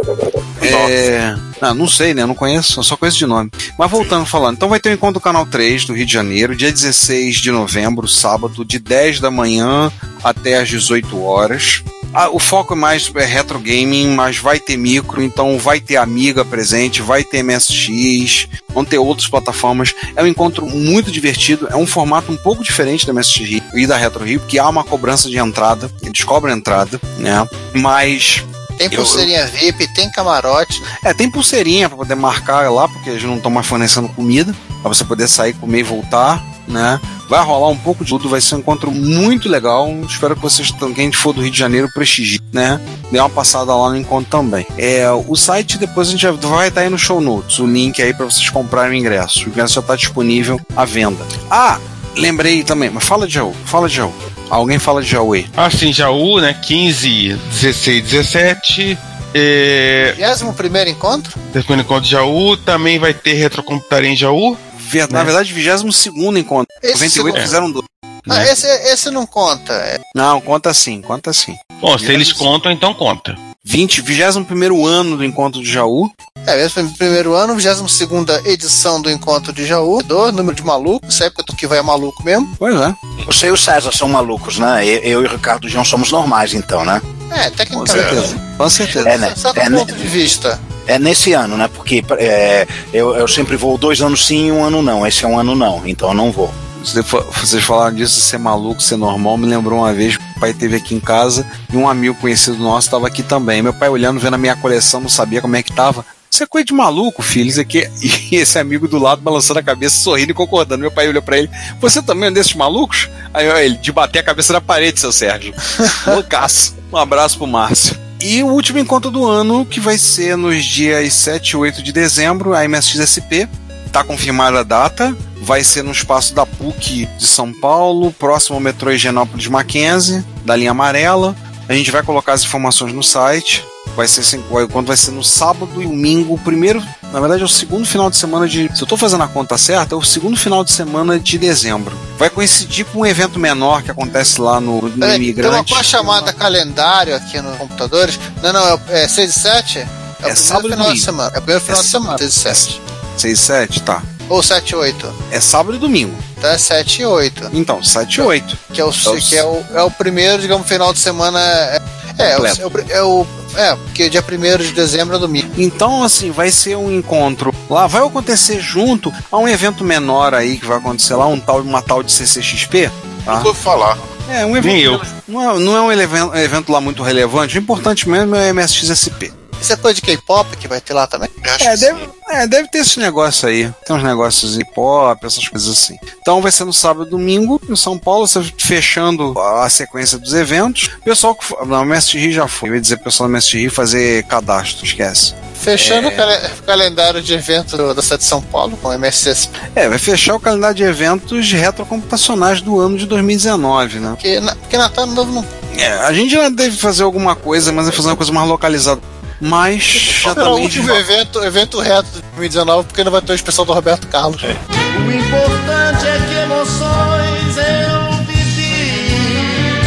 É. Ah, não sei, né? Eu não conheço, só conheço de nome. Mas voltando falando, então vai ter o encontro do Canal 3 do Rio de Janeiro, dia 16 de novembro, sábado, de 10 da manhã até às 18 horas. Ah, o foco é mais é retro gaming, mas vai ter micro, então vai ter Amiga presente, vai ter MSX, vão ter outras plataformas. É um encontro muito divertido, é um formato um pouco diferente da MSX Rio e da Retro Rio, porque há uma cobrança de entrada, eles cobram entrada, né? Mas Tem Eu- pulseirinha VIP, tem camarote. é, tem pulseirinha pra poder marcar lá, porque eles não estão mais fornecendo comida, pra você poder sair, comer e voltar, né? Vai rolar um pouco de tudo, vai ser um encontro muito legal. Espero que vocês, quem for do Rio de Janeiro, prestigie, né? Dê uma passada lá no encontro também. É, o site depois a gente vai estar aí no show notes, o link aí pra vocês comprarem o ingresso. O ingresso já tá disponível à venda. Ah, lembrei também, mas fala de Jaú, fala de Jaú. Alguém fala de Jaú aí. Assim, Jaú, né? 15, 16, 17. É, 21 encontro? depois do encontro de Jaú, também vai ter retrocomputaria em Jaú. Ver- Na verdade, 22 encontro. Esse 98 segundo- fizeram dois. Ah, né? esse, esse não conta. É, Não, conta sim, conta sim. Bom, se eles contam, então conta. 20, 21 ano do encontro de Jaú. é esse foi o primeiro ano, 22 edição do encontro de Jaú. Do número de malucos, essa época que vai é maluco mesmo. Pois é. Você e o César são malucos, né? Eu, eu e o Ricardo João somos normais, então, né? É, Com tecnicamente. certeza. Com certeza. É, né? Certo É, né? ponto de vista. É nesse ano, né? Porque é, eu, eu sempre vou dois anos sim e um ano não. Esse é um ano não, então eu não vou. Vocês falaram disso, ser maluco, ser normal. Me lembrou uma vez que o pai teve aqui em casa e um amigo conhecido nosso estava aqui também. Meu pai olhando, vendo a minha coleção, não sabia como é que tava. Isso é coisa de maluco, filho. Isso aqui. E esse amigo do lado balançando a cabeça, sorrindo e concordando. Meu pai olhou pra ele: Você também é um desses malucos? Aí ele, de bater a cabeça na parede, seu Sérgio. Loucaço. Um abraço pro Márcio. E o último encontro do ano, que vai ser nos dias 7 e 8 de dezembro, a MSXSP. Tá confirmada a data. Vai ser no espaço da PUC de São Paulo, próximo ao metrô Higienópolis Mackenzie, da linha amarela. A gente vai colocar as informações no site. Vai ser assim, vai- quando vai ser no sábado e domingo, o primeiro, na verdade é o segundo final de semana de, se eu tô fazendo a conta certa, é o segundo final de semana de dezembro. Vai coincidir com um evento menor que acontece lá no, no Peraí, tem uma Imigrante. coisa chamada calendário aqui nos computadores. Não, não, é, é 6 e 7? É, o primeiro sábado e final de domingo. semana. É o primeiro final É de semana, 6 e 7. 6 e 7, tá. Ou 7 e 8. É sábado e domingo. Então é 7 e 8. Então, 7 e 8. Que é o, É o- que é o, é o primeiro, digamos, final de semana. É, é, é, o, é, o, é o. É, porque dia 1 de dezembro é domingo. Então, assim, vai ser um encontro. Lá vai acontecer junto a um evento menor aí que vai acontecer lá, um tal, uma tal de CCXP. Tá? Nunca ouvi falar. É, um evento. Nem eu. Não é, não é um evento, evento lá muito relevante. O importante mesmo é o MSXSP. Isso é coisa de K-pop que vai ter lá também? É deve, sim. É, deve ter esse negócio aí. Tem uns negócios de pop, essas coisas assim. Então vai ser no sábado e domingo, em São Paulo, fechando a sequência dos eventos. Pessoal que. Não, o MSX já foi. Eu ia dizer pessoal do MSX fazer cadastro, esquece. Fechando É. o cale- calendário de evento do- da cidade de São Paulo com o MSS. É, vai fechar o calendário de eventos retrocomputacionais do ano de 2019, né? Porque, na, porque Natal Novo não. É, a gente já deve fazer alguma coisa, mas vai fazer uma coisa mais localizada. Mas já o também. último evento, evento reto de 2019, porque não vai ter o especial do Roberto Carlos. O importante é que emoções eu vivi.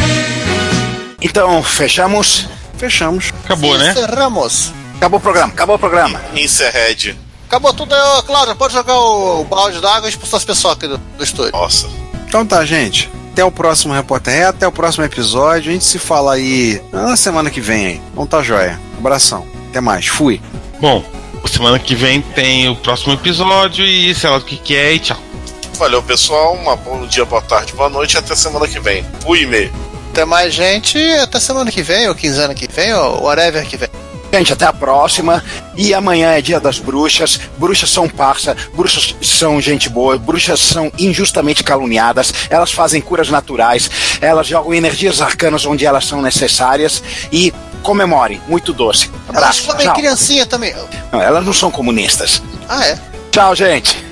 Então, fechamos. Fechamos. Acabou, né? Encerramos. Acabou o programa, acabou o programa. Inserhead. Acabou tudo aí, ô, Cláudio. Pode jogar o, o balde d'água e expulsar as pessoas aqui do, do estúdio. Nossa. Então tá, gente. Até o próximo Repórter Reto, até o próximo episódio. A gente se fala aí na semana que vem aí. Então tá joia. Abração. Até mais. Fui. Bom, semana que vem tem o próximo episódio e sei lá o que, que é e tchau. Valeu, pessoal. Uma bom dia, boa tarde, boa noite e até semana que vem. Fui, e-mail. Até mais, gente. Até semana que vem, ou quinzena que vem, ou whatever que vem. Gente, até a próxima. E amanhã é dia das bruxas. Bruxas são parça, bruxas são gente boa, bruxas são injustamente caluniadas. Elas fazem curas naturais, elas jogam energias arcanas onde elas são necessárias e comemore, muito doce. Elas Abraço. comem Tchau. criancinha também. Não, elas não são comunistas. Ah, é? Tchau, gente.